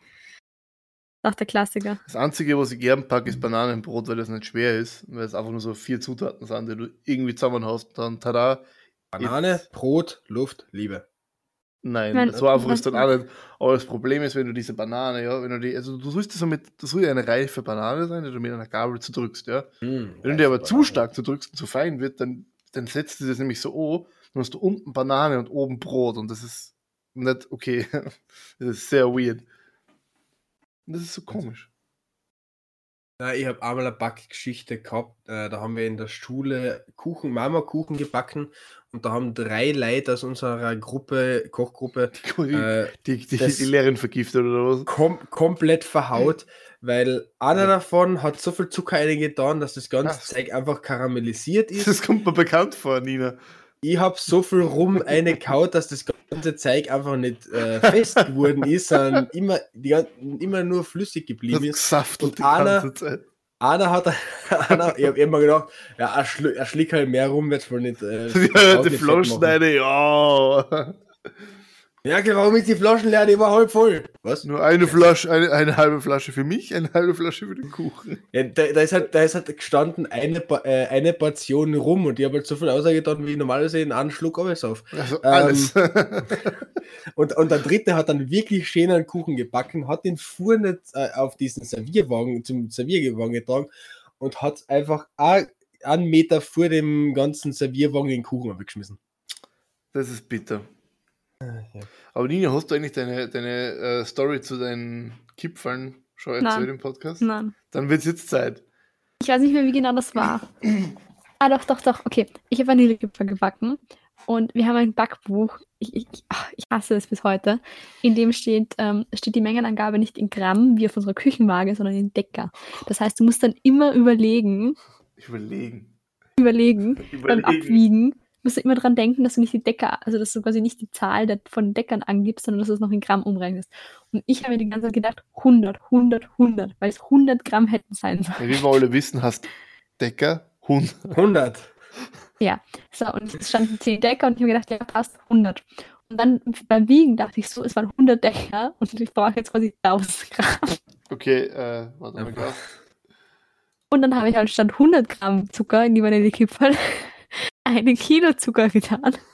Nach der Klassiker. Das Einzige, was ich gern packe, ist Bananenbrot, weil das nicht schwer ist, weil es einfach nur so vier Zutaten sind, die du irgendwie zusammenhaust. Dann tada. Banane, Brot, Luft, Liebe. Nein, Nein, so einfach ist dann auch nicht. Aber das Problem ist, wenn du diese Banane, ja, wenn du die, also du sollst das so mit, das soll ja eine reife Banane sein, die du mit einer Gabel zerdrückst, ja. Hm, Wenn du die aber zu stark zerdrückst und zu fein wird, dann, dann setzt du das nämlich so an, dann hast du unten Banane und oben Brot und das ist nicht okay. Das ist sehr weird. Und das ist so komisch. Na, ich habe einmal eine Backgeschichte gehabt. Äh, da haben wir in der Schule Kuchen, Mama-Kuchen gebacken und da haben drei Leute aus unserer Gruppe, Kochgruppe, Die, äh, die, die, die Lehrerin vergiftet oder was? kom komplett verhaut, weil einer davon hat so viel Zucker eingetan, dass das ganze Ach. Zeug einfach karamellisiert ist. Das kommt mir bekannt vor, Nina. Ich habe so viel rum eingekaut, dass das ganze Zeug einfach nicht äh, fest geworden ist, sondern immer, die, immer nur flüssig geblieben ist. gesaftelt Und einer-. Einer hat, einer, ich habe immer gedacht, ja, er, schlu er schlickt halt mehr rum, wird wohl nicht. Äh, die Flaschen ja. Merkel, warum ist die Flaschen leer? Die war halb voll. Was? Nur eine Flasche, eine, eine halbe Flasche für mich, eine halbe Flasche für den Kuchen. Ja, da, da, ist halt, da ist halt gestanden eine, äh, eine Portion rum und die habe halt so viel ausgetan, wie normalerweise in einen Schluck alles auf. Also Ähm, alles. Und, und der dritte hat dann wirklich schönen Kuchen gebacken, hat den Fuhr nicht äh, auf diesen Servierwagen, zum Servierwagen getragen und hat einfach einen Meter vor dem ganzen Servierwagen den Kuchen weggeschmissen. Das ist bitter. Ja. Aber Nina, hast du eigentlich deine, deine äh, Story zu deinen Kipfeln schon Nein. erzählt im Podcast? Nein. Dann wird es jetzt Zeit. Ich weiß nicht mehr, wie genau das war. ah, doch, doch, doch. Okay. Ich habe Vanillekipferl gebacken und wir haben ein Backbuch. Ich, ich, ich hasse es bis heute. In dem steht, ähm, steht die Mengenangabe nicht in Gramm wie auf unserer Küchenwaage, sondern in Decker. Das heißt, du musst dann immer überlegen, Überlegen. überlegen, beim Überlegen. Abwiegen, musst du immer dran denken, dass du nicht die Decker, also dass du quasi nicht die Zahl der, von Deckern angibst, sondern dass du es noch in Gramm umrechnest. Und ich habe mir die ganze Zeit gedacht, 100, 100, 100, weil es 100 Gramm hätten sein sollen. Ja, wie wir alle wissen, hast Decker, Hund. 100. So, und es standen 10 Decker und ich habe mir gedacht, ja, passt 100. Und dann beim Wiegen dachte ich so, es waren 100 Decker und ich brauche jetzt quasi 1000 Gramm. Okay, äh, warte mal gerade. Und dann habe ich halt statt 100 Gramm Zucker in die Vanillekipferl eine Kilo Zucker getan.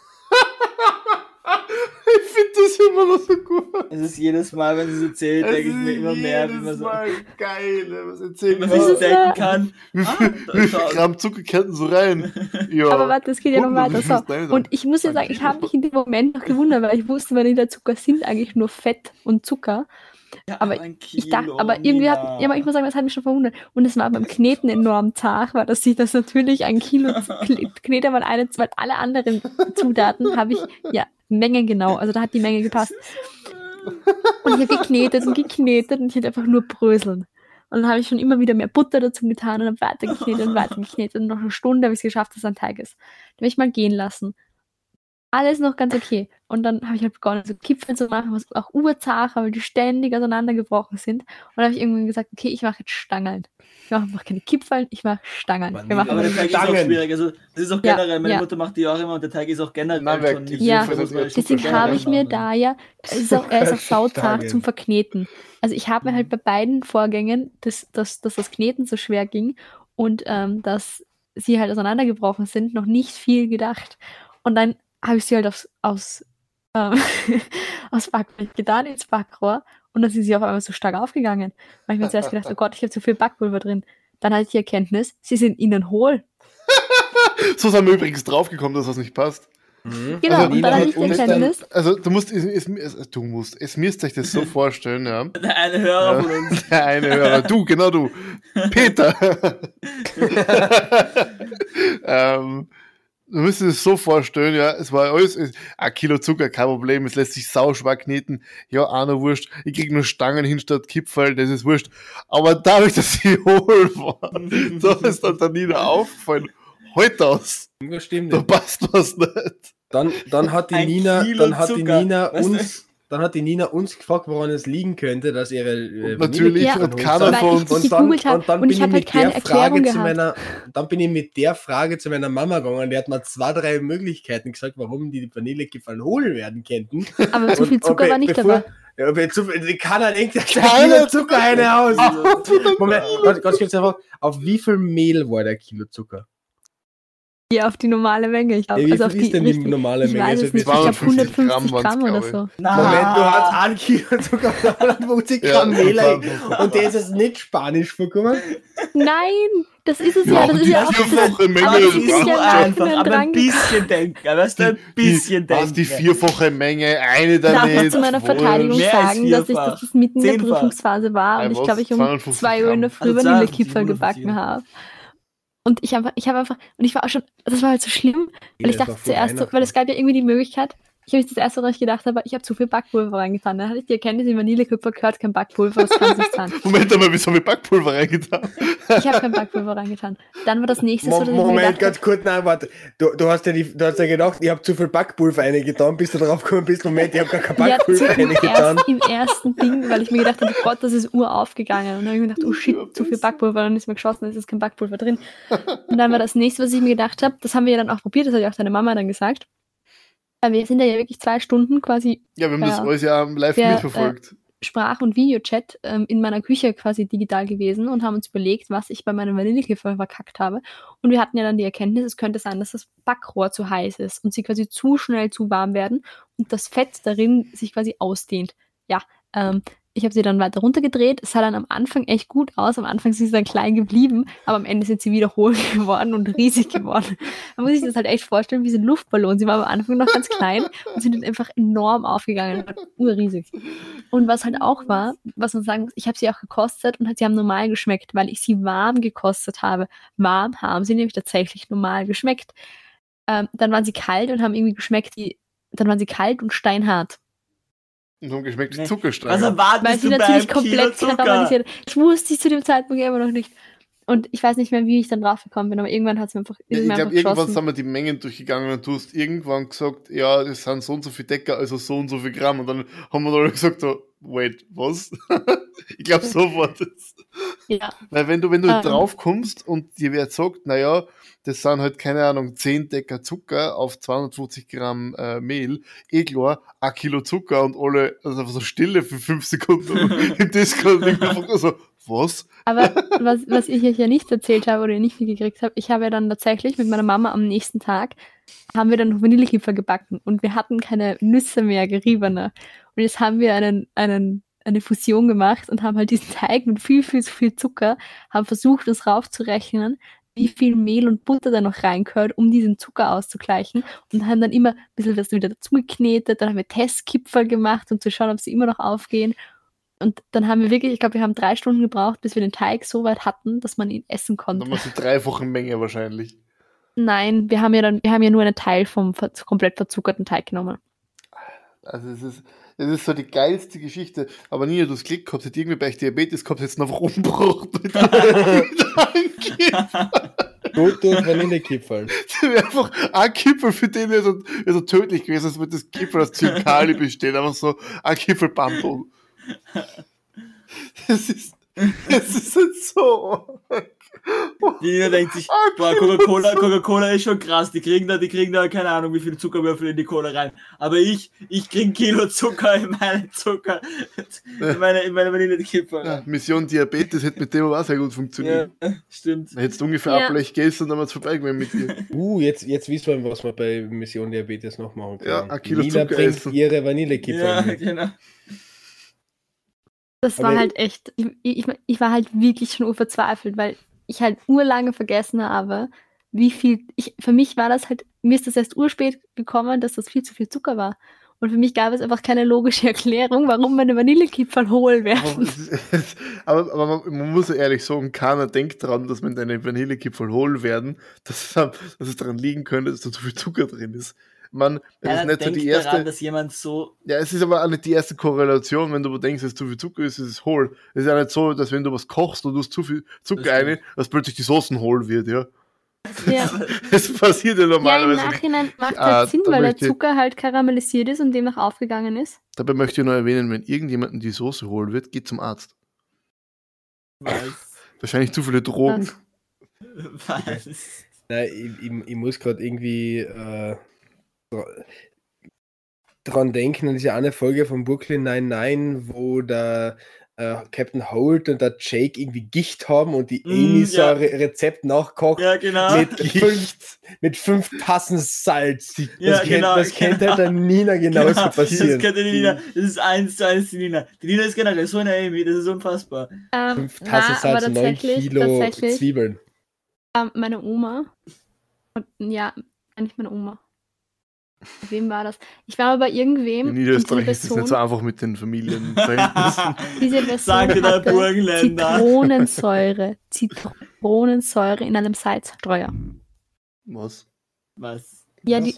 Ich finde das immer noch so gut. Es ist jedes Mal, wenn sie es erzählt, Es denke ich mir ist immer mehr, wie jedes man so Mal geil. Was wie erzählt man man sich Das ist, denken kann. Wie Ah, viel, wie viel da- Gramm Zucker könnten so rein? Ja. Aber warte, es geht ja noch 100, weiter. wie So. Und ich muss ja sagen, ich habe mich in dem Moment noch gewundert, weil ich wusste, Vanillezucker sind eigentlich nur Fett und Zucker. Ja, Aber Ich dachte, aber irgendwie hat, ja, aber ich muss sagen, das hat mich schon verwundert. Und es war beim Kneten enorm zart, weil das sich das natürlich ein Kilo Knete mal eine, weil alle anderen Zutaten habe ich, ja, Mengen genau. Also da hat die Menge gepasst. Und ich habe geknetet und geknetet und ich hätte einfach nur bröseln. Und dann habe ich schon immer wieder mehr Butter dazu getan und habe weiter geknetet und weiter geknetet. Und nach einer Stunde habe ich es geschafft, dass es ein Teig ist. Den habe ich mal gehen lassen. Alles noch ganz okay. Und dann habe ich halt begonnen, so Kipfeln zu machen, was auch war, weil die ständig auseinandergebrochen sind. Und dann habe ich irgendwann gesagt, okay, ich mache jetzt Stangeln. Ich mache mach keine Kipfeln, ich mache Stangeln. Wir machen Aber der Teig ist auch Stangen. schwierig. Also, das ist auch Ja, generell, meine ja. Mutter macht die auch immer und der Teig ist auch generell Nein, schon nicht Ja. Deswegen habe ich mir da ja, ist auch, er ist auch sauzart Stangen. zum Verkneten. Also ich habe mir halt bei beiden Vorgängen, dass, dass, dass das Kneten so schwer ging und ähm, dass sie halt auseinandergebrochen sind, noch nicht viel gedacht. Und dann habe ich sie halt aufs, aus, ähm, aus Backrohr getan, ins Backrohr und dann sind sie auf einmal so stark aufgegangen. Weil ich mir zuerst gedacht, oh Gott, ich habe zu viel Backpulver drin. Dann hatte ich die Erkenntnis, sie sind innen hohl. So sind wir übrigens draufgekommen, dass was nicht passt. Mhm. Genau, Also und dann hatte hat ich die Erkenntnis, Also du musst, es, es, es, du musst, es müsst euch das so vorstellen, ja. Der eine Hörer Ja. von uns. Der eine Hörer, du, genau du. Peter. ähm, du müsst es so vorstellen, ja, es war alles, es, ein Kilo Zucker, kein Problem, es lässt sich sauschwer kneten, ja, einer wurscht, ich krieg nur Stangen hin statt Kipferl, das ist wurscht. Aber dadurch, dass sie hohl waren, da ist dann der Nina aufgefallen, heute aus, Das stimmt da nicht. passt was nicht. Dann, dann hat die Ein Nina, Kilo dann hat die Zucker. Nina Weißt du? uns, dann hat die Nina uns gefragt, woran es liegen könnte, dass ihre äh, Und natürlich Ja, hat Vanillekipferl keiner von uns. die Und dann, und dann und bin ich halt mit keine der Erklärung Frage zu gehabt. meiner, dann bin ich mit der Frage zu meiner Mama gegangen, die hat mir zwei, drei Möglichkeiten gesagt, warum die Vanillekipferl hohl werden könnten. Aber zu viel Und- Zucker und war nicht dabei. Ja, wenn zu viel, keiner denkt, da Keiner keiner Kilo Zucker eine aus. Moment, ganz, ganz kurz einfach, auf wie viel Mehl war der Kilo Zucker? Ja, auf die normale Menge. Ich glaube, Ja, wie also auf viel die ist denn die richtig- normale ich Menge? weiß Also es nicht. Ich glaube 250 150 Gramm Gramm, oder so. Na, Moment, du hast ein Kilo Zucker und 150 Ja, Gramm Mehl und der ist jetzt nicht spanisch vorgekommen. Nein, das ist es ja. Ja, das ist die ja auch vierfache Menge Aber ist das ist ja einfach, aber ein bisschen denken. Weißt du, ein bisschen die, was, denken. die vierfache Menge, eine Darf daneben. man zu meiner Verteidigung sagen, dass ich das mitten in der. Prüfungsphase war und ich glaube, ich um 250 2 Uhr in der. Früh Also Vanillekipferl 250, gebacken habe. Und ich habe ich habe einfach, und ich war auch schon, das war halt so schlimm, weil ich das war dachte zuerst, so, weil es gab ja irgendwie die Möglichkeit, ich habe das erste, was ich gedacht habe, ich habe zu viel Backpulver reingetan. Dann hatte ich die Erkenntnis, in Vanillekipferl gehört kein Backpulver, das kann es nicht sein. Moment einmal, wieso haben wir Backpulver reingetan? Ich habe kein Backpulver reingetan. Dann war das nächste so, Mo dass ich mir Moment, gedacht habe, ganz kurz, nein, warte. Du, du, hast ja die, du hast ja gedacht, ich habe zu viel Backpulver reingetan, bis du drauf gekommen bist. Moment, ich habe gar kein Ja, zu, Backpulver im, reingetan. ersten, im ersten Ding, weil ich mir gedacht habe, oh Gott, das ist Uhr aufgegangen. Und dann habe ich mir gedacht, oh shit, zu viel Backpulver. Dann ist mir geschossen, es ist kein Backpulver drin. Und dann war das nächste, was ich mir gedacht habe, das haben wir ja dann auch probiert, das hat ja auch deine Mama dann gesagt. Weil wir sind ja wirklich zwei Stunden quasi Ja, wir haben das Ja. alles ja live Der, mitverfolgt. Sprach- und Videochat ähm, in meiner Küche quasi digital gewesen und haben uns überlegt, was ich bei meinem Vanillekiffer verkackt habe. Und wir hatten ja dann die Erkenntnis, es könnte sein, dass das Backrohr zu heiß ist und sie quasi zu schnell zu warm werden und das Fett darin sich quasi ausdehnt. Ja, ähm, ich habe sie dann weiter runtergedreht. Es sah dann am Anfang echt gut aus. Am Anfang sind sie dann klein geblieben, aber am Ende sind sie wieder hohl geworden und riesig geworden. Man muss sich das halt echt vorstellen, wie so ein Luftballon. Sie war am Anfang noch ganz klein und sind dann einfach enorm aufgegangen. Urriesig. Und was halt auch war, was man sagen muss, ich habe sie auch gekostet und sie haben normal geschmeckt, weil ich sie warm gekostet habe. Warm haben sie nämlich tatsächlich normal geschmeckt. Ähm, dann waren sie kalt und haben irgendwie geschmeckt wie, dann waren sie kalt und steinhart. Und haben geschmeckt wie Nee. Zuckerstange. Was erwartest Weil sie natürlich komplett Zucker? karamellisiert. Das wusste ich zu dem Zeitpunkt immer noch nicht. Und ich weiß nicht mehr, wie ich dann drauf gekommen bin, aber irgendwann hat es mir einfach, ich glaube, irgendwann sind wir die Mengen durchgegangen und du hast irgendwann gesagt, ja, das sind so und so viel Decker, also so und so viel Gramm. Und dann haben wir alle gesagt, so, wait, was? ich glaube, so war das. Ja, Weil wenn du, wenn du Ähm. drauf kommst und dir wer sagt, naja, das sind halt, keine Ahnung, 10 Decker Zucker auf 250 Gramm äh, Mehl, eh klar, ein Kilo Zucker und alle, also so Stille für 5 Sekunden im Discord. Einfach so, was? aber was, was ich euch ja nicht erzählt habe oder nicht mitgekriegt habt, ich habe ja dann tatsächlich mit meiner Mama am nächsten Tag, haben wir dann noch Vanillekipferl gebacken und wir hatten keine Nüsse mehr, geriebene. Und jetzt haben wir einen, einen, eine Fusion gemacht und haben halt diesen Teig mit viel, viel, viel Zucker, haben versucht, uns raufzurechnen, wie viel Mehl und Butter da noch reingehört, um diesen Zucker auszugleichen. Und haben dann immer ein bisschen was wieder dazu geknetet, dann haben wir Testkipferl gemacht, um zu schauen, ob sie immer noch aufgehen. Und dann haben wir wirklich, ich glaube, wir haben drei Stunden gebraucht, bis wir den Teig so weit hatten, dass man ihn essen konnte. machst du dreifache Menge wahrscheinlich. Nein, wir haben ja dann, wir haben ja nur einen Teil vom komplett verzuckerten Teig genommen. Also es ist, es ist so die geilste Geschichte. Aber nie, du hast Glück gehabt, hat irgendwie bei Diabetes gehabt, jetzt einfach umgebracht. Mit Danke. Gut durch Vanillekipferl. Das wäre einfach ein Kipfel für den wäre so, wär so tödlich gewesen, als würde das Kipfel aus Zyankali bestehen. Einfach so ein Kipfelbundle. Das ist, das ist halt so. Die Nina denkt sich, Ah, boah, Coca-Cola, Coca-Cola ist schon krass. Die kriegen da, die kriegen da, keine Ahnung, wie viel Zuckerwürfel in die Cola rein. Aber ich, ich krieg Kilo Zucker in meine Zucker, in meine, in meine Vanillekipferl. Ja, Mission Diabetes hätte mit dem aber auch sehr gut funktioniert. Ja, stimmt. Da hättest du ungefähr Ja. ein Blech gegessen und dann wäre es vorbei gewesen mit dir. Uh, jetzt, jetzt wissen wir, was wir bei Mission Diabetes noch machen können. Ja, ein Kilo Nina Zucker bringt essen. ihre Vanillekipferl Ja, mit. genau. Das war Aber- halt echt, ich, ich, ich war halt wirklich schon urverzweifelt, weil ich halt urlange vergessen habe, wie viel, ich, für mich war das halt, mir ist das erst urspät gekommen, dass das viel zu viel Zucker war. Und für mich gab es einfach keine logische Erklärung, warum meine Vanillekipferl hohl werden. aber, aber man, man muss ehrlich sagen, keiner denkt daran, dass wenn deine Vanillekipferl hohl werden, dass dass es daran liegen könnte, dass da zu viel Zucker drin ist. Man, es ist nicht so denkt die erste. daran, dass jemand so Ja, es ist aber auch nicht die erste Korrelation, wenn du aber denkst, dass zu viel Zucker ist, ist es hohl. Es ist ja nicht so, dass wenn du was kochst und du hast zu viel Zucker Das rein, dass plötzlich die Soßen hohl wird, ja. Ja. Das passiert ja Ja, im normalerweise nicht. Nachhinein macht Ah, halt Sinn, weil der Zucker halt karamellisiert ist und demnach aufgegangen ist. Dabei möchte ich nur erwähnen, wenn irgendjemandem die Soße holen wird, geht zum Arzt. weiß. Wahrscheinlich zu viele Drogen. Was? weiß. Nein, ich, ich, ich muss gerade irgendwie äh, dran denken an diese eine Folge von Brooklyn 99, wo der äh, Captain Holt und der Jake irgendwie Gicht haben und die Mm, Amy so ja. ein Re Rezept nachkocht Ja, genau. mit, fünf, mit fünf Tassen Salz. Das, Ja, kennt, genau, das könnte genau. der Nina genauso Genau, Das passieren. könnte die Nina. Das ist eins zu eins die Nina. Die Nina ist generell so eine Amy, das ist unfassbar. Ähm, Fünf na, Tassen aber Salz neun Kilo Zwiebeln. Ähm, meine Oma. Und, ja, eigentlich meine Oma. Wem war das? Ich war aber bei irgendwem. In Niederösterreich ist es nicht so einfach mit den Familienverhältnissen. diese Person Sagte der hatte Burgenländer. Zitronensäure. Zitronensäure in einem Salzstreuer. Was? Was? Ja, die,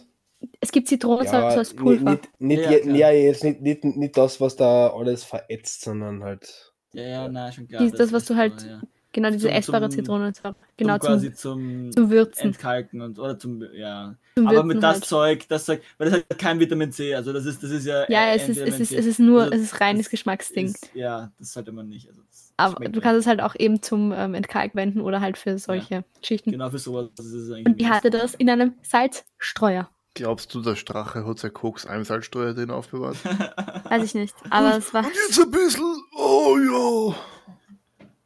es gibt Zitronensäure Ja, als Pulver. Nicht, nicht, Ja, klar. ja, jetzt nicht, nicht, nicht das, was da alles verätzt, sondern halt. Ja, ja, na, schon klar. Die- das, was du halt so, ja. Genau, diese zum- essbare zum- Zitronensäure. Genau, zum, zum, quasi zum, zum Würzen. Entkalken und oder zum ja. Zum Aber Würzen mit das halt. Zeug, das Zeug, weil das hat kein Vitamin C, also das ist das ist ja Ja, es ist, es ist, es ist nur, Also es ist reines Geschmacksding. Ist, ja, das sollte man nicht. Also Aber du nicht. kannst es halt auch eben zum ähm, Entkalk wenden oder halt für solche Geschichten. genau für sowas das ist es eigentlich. Und die hatte das in einem Salzstreuer. Glaubst du, der Strache hat sein Koks Salzsteuer drin aufbewahrt? Weiß ich nicht. Aber es war. Und jetzt ein bisschen, oh ja,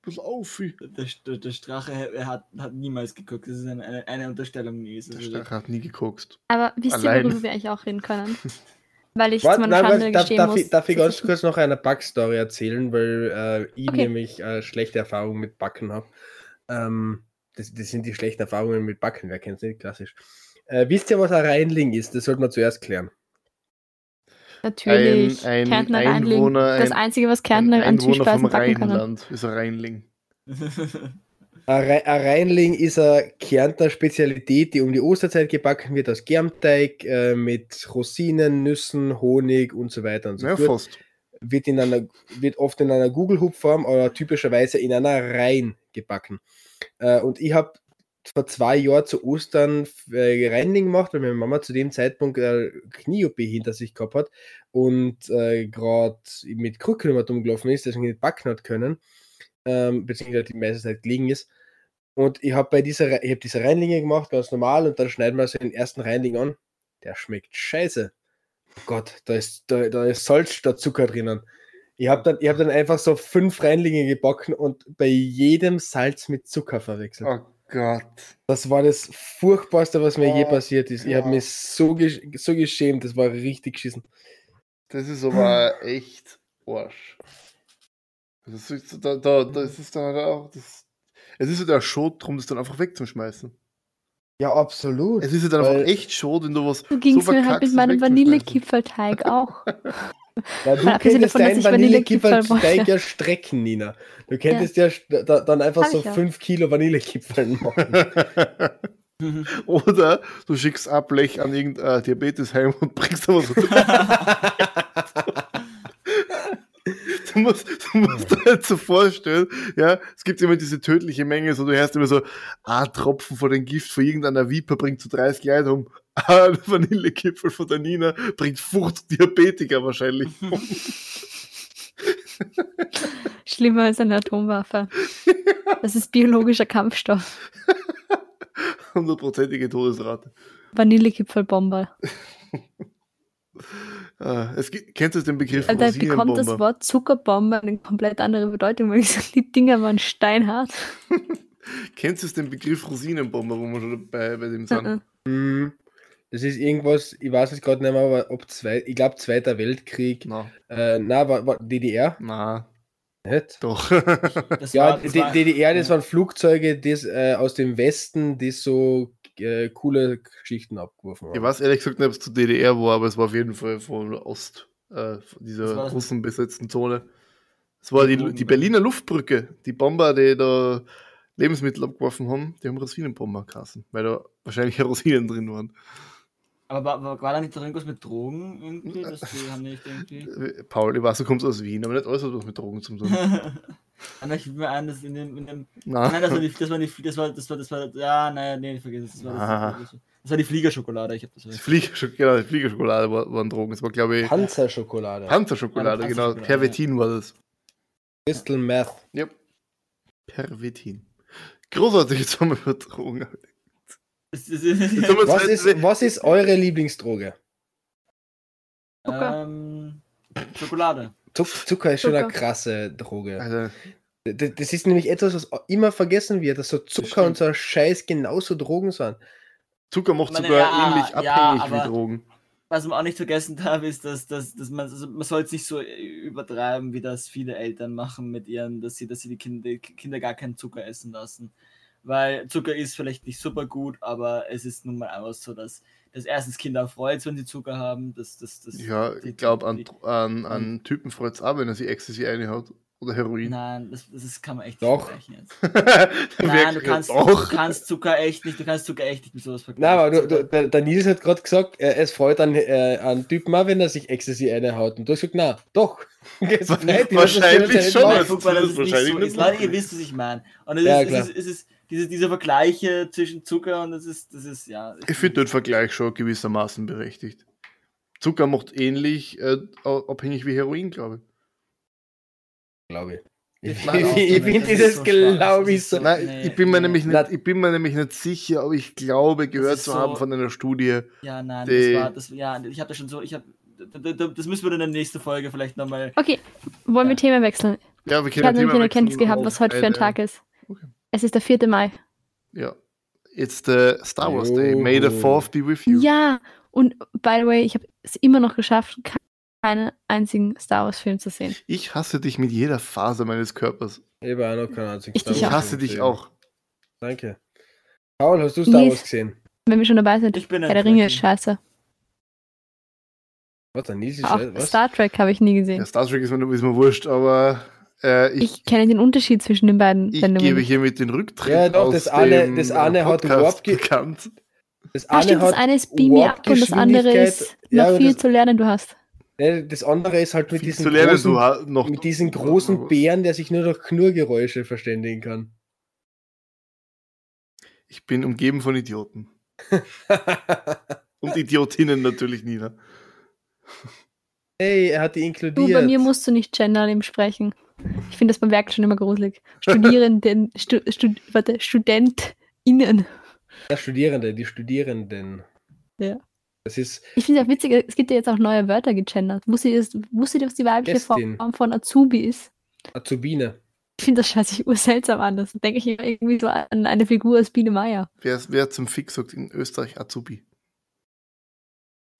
bisschen aufi. Der, der, der Strache er hat, hat niemals geguckt. Das ist eine, eine, eine Unterstellung gewesen. Der Also, Strache hat nie gekokst. Aber wisst ihr, worüber wir eigentlich auch reden können? Weil ich Warte, zu meiner Schande darf, gestehen darf, muss. ich, darf ich ganz kurz noch eine Backstory erzählen, weil äh, ich Okay. nämlich äh, schlechte Erfahrungen mit Backen habe. Ähm, das, das sind die schlechten Erfahrungen mit Backen, wer kennt es nicht, klassisch. Äh, wisst ihr, was ein Reinling ist? Das sollte man zuerst klären. Natürlich. Ein- ein Kärntner Rheinling. Einwohner- Das ein- Einzige, was Kärntner an Einwohner vom Süßspeisen backen können. Rheinland ist ein Rheinling. Ein ein Reinling ist eine Kärntner Spezialität, die um die Osterzeit gebacken wird aus Germteig äh, mit Rosinen, Nüssen, Honig und so weiter und so Ja, fort. fast. Wird, in einer, wird oft in einer Gugelhupfform oder typischerweise in einer Reihen gebacken. Äh, und ich habe vor zwei Jahren zu Ostern äh, Reinling gemacht, weil meine Mama zu dem Zeitpunkt äh, Knie-OP hinter sich gehabt hat und äh, gerade mit Krücken immer dumm gelaufen ist, deswegen nicht backen hat können, ähm, beziehungsweise die meiste Zeit gelegen ist. Und ich habe bei dieser, ich habe diese Reinlinge gemacht, ganz normal, und dann schneiden wir so den ersten Reinling an. Der schmeckt scheiße. Oh Gott, da ist, da, da ist Salz statt Zucker drinnen. Ich habe dann, hab dann einfach so fünf Reinlinge gebacken und bei jedem Salz mit Zucker verwechselt. Oh Gott. Das war das Furchtbarste, was mir je Oh passiert ist. Ich habe mich so, gesch so geschämt, das war richtig geschissen. Das ist aber echt Arsch. Das ist, da, da, das ist dann halt auch. Das, es ist ja der Schot drum, das dann einfach wegzuschmeißen. Ja, absolut. Es ist ja dann Weil- einfach echt Schot, wenn du was. So ging es so mir halt mit meinem wegzuschmeißen. Vanillekipferlteig auch. Weil du könntest davon, deinen ich Vanillekipferl Vanillekipferl mache. ja strecken, Nina. Du könntest ja, st- da, dann einfach Hab so ich ja. 5 Kilo Vanillekipferl machen. Oder du schickst Ablech an irgendein Diabetesheim und bringst aber so. Du musst, du musst dir halt so vorstellen, ja, es gibt immer diese tödliche Menge, so du hörst immer so, ein Tropfen von dem Gift von irgendeiner Viper bringt zu 30 Leute um, ein Vanillekipfel von der Nina bringt 50 Diabetiker wahrscheinlich um. Schlimmer als eine Atomwaffe. Das ist biologischer Kampfstoff. Hundertprozentige Todesrate. Vanillekipferlbomber. Ah, es gibt, kennst du den Begriff Da bekommt das? Wort Zuckerbombe eine komplett andere Bedeutung, weil ich sage, die Dinger waren steinhart. Kennst du den Begriff Rosinenbomber, wo wir schon bei, bei dem sind? Mhm. Hm, Das ist irgendwas, ich weiß es gerade nicht mehr, aber ob zwei, ich glaube Zweiter Weltkrieg. Na, Äh, na, war, war DDR? na, Nicht? doch. Das Ja, war, das war, DDR, das ja. waren Flugzeuge das, äh, aus dem Westen, die so äh, coole Geschichten abgeworfen Ich haben. weiß ehrlich gesagt nicht, ob es zu DDR war, aber es war auf jeden Fall von Ost, äh, von dieser war das- russenbesetzten Zone. Es war die, die. Berliner Luftbrücke. Die Bomber, die da Lebensmittel abgeworfen haben, die haben Rosinenbomber geheißen, weil da wahrscheinlich Rosinen drin waren. Aber war, war, war da nicht irgendwas mit Drogen irgendwie? Das die haben nicht irgendwie. Paul, ich weiß, du kommst aus Wien, aber nicht alles hat was mit Drogen zu tun. Aber ich will mir ein, dass in dem, in dem Nein. Nein, das war die, das war die, das war, das war, das war, ja, nein, nee, vergiss es. Das war, Ah. das, das war die Fliegerschokolade. Ich hab das. Die Fliegerschok genau, die Fliegerschokolade war, waren Drogen. Es war, glaube ich, Panzerschokolade. Panzerschokolade, Ja, genau. Panzerschokolade, Pervitin war das. Crystal Meth. Ja. Pervitin. Großartig, jetzt haben wir über Drogen. Das, das, Jetzt haben wir Was ist, was ist eure Lieblingsdroge? Zucker. ähm, Schokolade. Zuck, Zucker ist schon eine krasse Droge. D- Das ist nämlich etwas, was immer vergessen wird, dass so Zucker und so ein Scheiß genauso Drogen sind. Zucker macht meine, sogar ja, ähnlich ja, abhängig aber- wie Drogen. Was man auch nicht vergessen darf, ist, dass, dass, dass man, also man soll es nicht so übertreiben, wie das viele Eltern machen mit ihren, dass sie, dass sie die Kinder, Kinder gar keinen Zucker essen lassen. Weil Zucker ist vielleicht nicht super gut, aber es ist nun mal einfach so, dass, dass erstens Kinder freut, wenn sie Zucker haben. Dass, dass, dass Ja, ich glaube, an, an, an Typen freut es auch, wenn er sich Ecstasy reinhaut. Oder Heroin. Nein, das, das kann man echt Doch. nicht vergleichen jetzt. Nein, du kannst, du Doch. kannst Zucker echt nicht, du kannst Zucker echt nicht mit sowas vergleichen. Nein, aber du, du, der, der Nils hat gerade gesagt, äh, es freut an, äh, an Typen auch, wenn er sich Ecstasy einhaut. Und du hast gesagt, na, doch. Wahrscheinlich schon, Nein, das es ist nicht wahrscheinlich so nicht ist. Leute, ihr möglich. wisst, was ich meine. Und es Ja, ist, klar. es ist, es ist diese, diese Vergleiche zwischen Zucker und das ist, das ist, ja. Ich finde den Vergleich schon gewissermaßen berechtigt. Zucker macht ähnlich äh, abhängig wie Heroin, glaube ich. Glaube ich. Ich, Nein, ich, ich finde dieses, so glaube ich, so. Nein, Nee, ich, bin mir nee. nämlich nicht, ich bin mir nämlich nicht sicher, aber ich glaube, gehört zu so- haben von einer Studie. Ja, nein, Die- das war, das, ja, ich habe das schon so, ich habe, das müssen wir dann in der nächsten Folge vielleicht nochmal. Okay, wollen wir Ja. Thema wechseln? Ja, wir Ich habe nämlich eine Erkenntnis gehabt, was heute für ein Tag ist. Okay. Es ist der 4. Mai. Ja. It's the Star Wars Day. May the Jo. 4th be with you. Ja, und by the way, ich habe es immer noch geschafft, keinen einzigen Star Wars-Film zu sehen. Ich hasse dich mit jeder Faser meines Körpers. Ich habe auch noch keinen einzigen Ich Ich hasse dich auch. Danke. Paul, hast du Star Nee. Wars gesehen? Wenn wir schon dabei sind, Ich bin Herr der Ringe ist scheiße. Was, der Nils ist? Star Trek habe ich nie gesehen. Ja, Star Trek ist mir, ist mir wurscht, aber äh, ich, Ich kenne den Unterschied zwischen den beiden ich, Sendungen. gebe nicht. hiermit den Rücktritt Ja, doch, aus das eine- dem das eine hat Podcast Warp bekannt. Das Ah, stimmt, das eine ist Beam Me Up und das andere ist noch Ja, viel das- zu lernen, du hast. Ne, das andere ist halt mit zu lernen, großen, du ha- noch. mit diesem großen Bären, der sich nur durch Knurrgeräusche verständigen kann. Ich bin umgeben von Idioten. Und Idiotinnen natürlich, Nina. hey, er hat die Du, inkludiert. bei mir musst du nicht gendern sprechen. Ich finde das beim Werk schon immer gruselig. Studierenden, stu, stu, warte, StudentInnen. ja, Studierende, die Studierenden. Ja. Das ist Ich finde es auch witzig, es gibt ja jetzt auch neue Wörter gegendert. Wusstet ihr, wusstet ihr, was die weibliche. Form von Azubi ist? Azubine. Ich finde das scheiße sich urseltsam an. Das denke ich irgendwie so an eine Figur aus Biene Meier. Wer, wer zum Fix sagt in Österreich Azubi?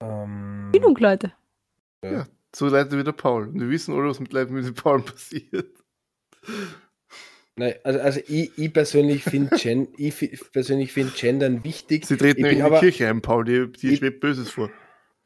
Ähm, Genug Leute. So leitet wie der Paul. Und wir wissen alle, was mit Leuten mit dem Paul passiert. nein, also, also ich, ich persönlich finde Gen, ich fi- persönlich finde Gendern wichtig. Sie treten in die aber- Kirche ein, Paul. Die, die Ich- schwebt Böses vor.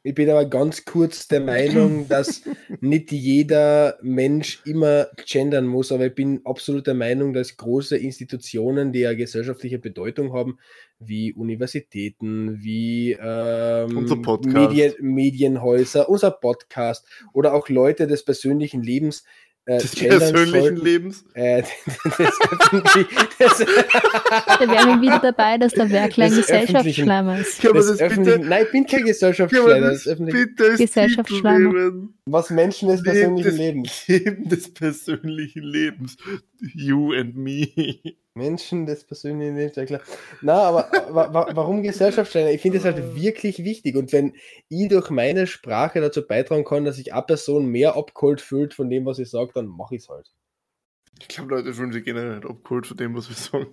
Ich bin aber ganz kurz der Meinung, dass nicht jeder Mensch immer gendern muss, aber ich bin absolut der Meinung, dass große Institutionen, die ja gesellschaftliche Bedeutung haben, wie Universitäten, wie ähm. Medien, Medienhäuser, unser Podcast oder auch Leute des persönlichen Lebens äh, Des persönlichen sollten. Lebens. Äh, des öffentlich- des, Da wären wir wieder dabei, dass der Werklein Gesellschaftsschleimer ist. Kann man das öffentlichen, bitte, nein, ich bin kein Gesellschaftsschleimer. bitte Gesellschaftsschleimer. Was Menschen des Leben persönlichen Lebens. Leben des persönlichen Lebens. You and me. Menschen des persönlichen Lebens, ja klar. Na, aber wa wa warum Gesellschaftssteine? Ich finde es halt wirklich wichtig. Und wenn ich durch meine Sprache dazu beitragen kann, dass sich eine Person mehr abgeholt fühlt von dem, was ich sage, dann mache ich es halt. Ich glaube, Leute fühlen sich generell nicht abgeholt von dem, was wir sagen.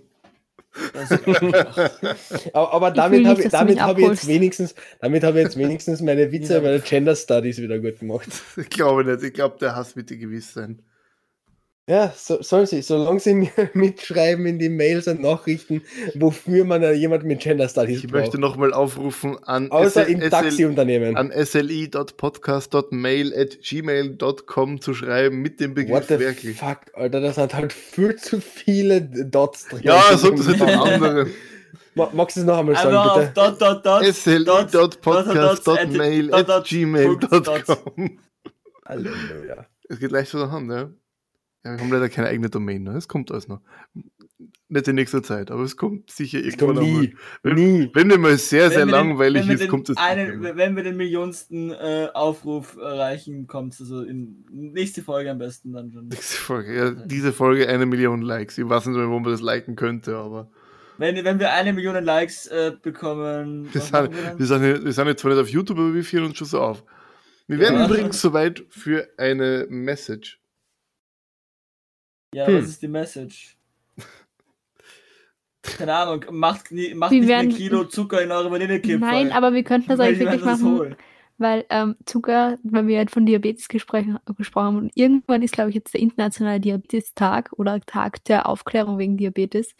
Aber, aber damit habe ich, damit hab ich jetzt wenigstens, damit habe ich jetzt wenigstens meine Witze der Gender Studies wieder gut gemacht. Ich glaube nicht. Ich glaube, der Hass wird dir gewiss sein. Ja, so, soll sie, solange sie mir mitschreiben in die Mails und Nachrichten, wofür man ja jemand mit Gender Studies Ich braucht. möchte nochmal aufrufen an, Außer SL im Taxiunternehmen. an sli.podcast.mail.gmail.com zu schreiben mit dem What Begriff the wirklich. fuck, Alter, das sind halt viel zu viele Dots drin. Ja, sag das nicht an anderen. Ma- Magst du es noch einmal sagen, auf bitte? dot, dot, dot, sli.podcast.mail.gmail.com Halleluja. Es geht leicht von der Hand, ja. Ja, wir haben leider keine eigene Domain, ne? Es kommt alles noch. Nicht in nächster Zeit, aber es kommt sicher Es irgendwann kommt nie. Wenn, Nie. wenn mir mal sehr, sehr Wenn wir den- langweilig wenn wir ist, den kommt es einen. Wenn wir den millionsten äh, Aufruf erreichen, kommt es also in nächste Folge am besten dann schon. Nächste Folge. Ja, diese Folge eine Million Likes. Ich weiß nicht mehr, wo man das liken könnte, aber Wenn, wenn wir eine Million Likes äh, bekommen, wir sind, wir wir, sind, wir sind jetzt zwar nicht auf YouTube, aber wir führen uns schon so auf. Wir werden Ja. übrigens soweit für eine Message. Ja, Hm. was ist die Message? Keine Ahnung, macht, macht Wir nicht werden- ein Kilo Zucker in eure Vanillekipferl. Nein, aber wir könnten das eigentlich wirklich machen, holen. weil ähm, Zucker, weil wir halt von Diabetes gesprochen, gesprochen haben und irgendwann ist, glaube ich, jetzt der internationale Diabetestag oder Tag der Aufklärung wegen Diabetes.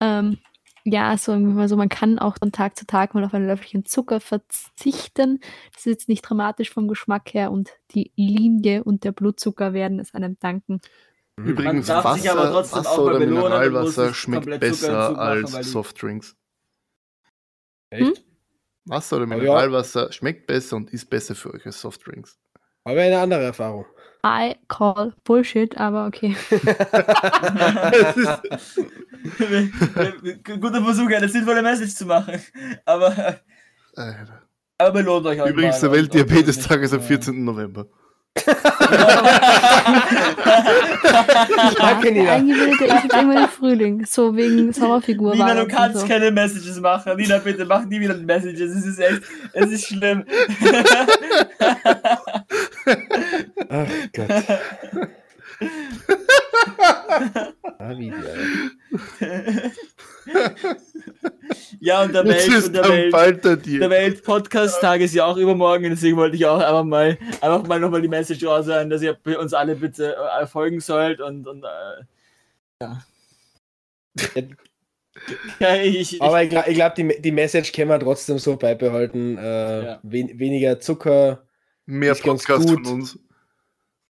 Ähm, ja, so irgendwie mal so, man kann auch von Tag zu Tag mal auf ein Löffelchen Zucker verzichten. Das ist jetzt nicht dramatisch vom Geschmack her und die Linie und der Blutzucker werden es einem danken. Übrigens, darf Wasser, sich aber trotzdem Wasser auch oder Mineralwasser schmeckt besser hinzumachen, als Softdrinks. Echt? Wasser oder Aber ja. Mineralwasser schmeckt besser und ist besser für euch als Softdrinks. Habe eine andere Erfahrung. I call Bullshit, aber okay. Guter Versuch, eine sinnvolle Message zu machen. Aber, Alter. aber belohnt euch halt Übrigens, der Weltdiabetestag ist am Ja. 14. November. Danke, Nina. Eingebildete, ich jetzt irgendwann im Frühling. So wegen Sommerfigur. Nina, du kannst so. keine Messages machen. Nina, bitte mach nie wieder Messages. Es ist echt, es ist schlimm. Ach Gott. ah, wie geil. Ja, und der Welt, und der am Welt, Falter der dir. Welt-Podcast-Tag ist ja auch übermorgen, deswegen wollte ich auch einfach mal, einfach mal nochmal die Message raushören, dass ihr uns alle bitte äh, folgen sollt und, und äh, ja. ja ich, ich, Aber ich glaube, ich glaub, die, die Message können wir trotzdem so beibehalten. Äh, Ja. wen, weniger Zucker. Mehr Podcast von uns.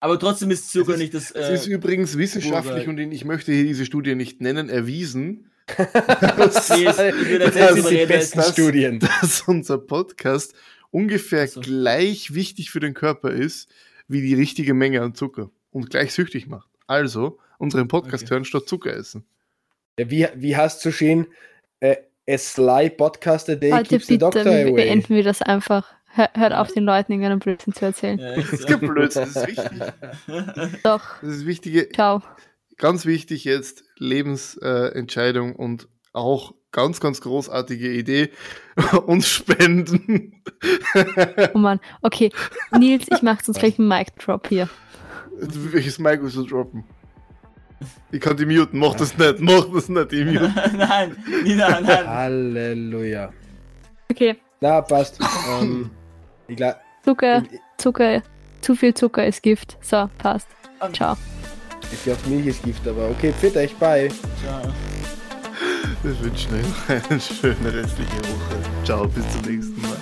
aber trotzdem ist Zucker Es ist- nicht das. Es Äh, ist übrigens wissenschaftlich Urwald. und ich möchte hier diese Studie nicht nennen, erwiesen, nee, würde jetzt Das nicht sind die besten das- Studien. dass unser Podcast ungefähr So. gleich wichtig für den Körper ist, wie die richtige Menge an Zucker und gleich süchtig macht. Also, unseren Podcast Okay. hören statt Zucker essen. Ja, wie, wie hast du schön äh, a sly podcast a day Heute keeps the bitte doctor away. beenden wir das einfach. Hör, hört auf, den Leuten irgendeinen Blödsinn zu erzählen. Ja, Das ist kein Blödsinn, das ist wichtig. Doch, Das ist wichtige, ciao. Ganz wichtig jetzt, Lebensentscheidung äh, und auch ganz, ganz großartige Idee, uns spenden. Oh Mann. Okay, Nils, ich mach sonst gleich einen Mic-Drop hier. Welches Mic willst du droppen? Ich kann die muten, mach das nicht, mach das nicht, ich mute. nein, Nina, nein. Halleluja. Okay, Na, passt. ähm, Zucker, Zucker, zu viel Zucker ist Gift. So, passt. Ciao. Ich glaub, Milch ist Gift, aber okay, fit euch, bye. Ciao. Wir wünschen euch noch eine schöne restliche Woche. Ciao, bis zum nächsten Mal.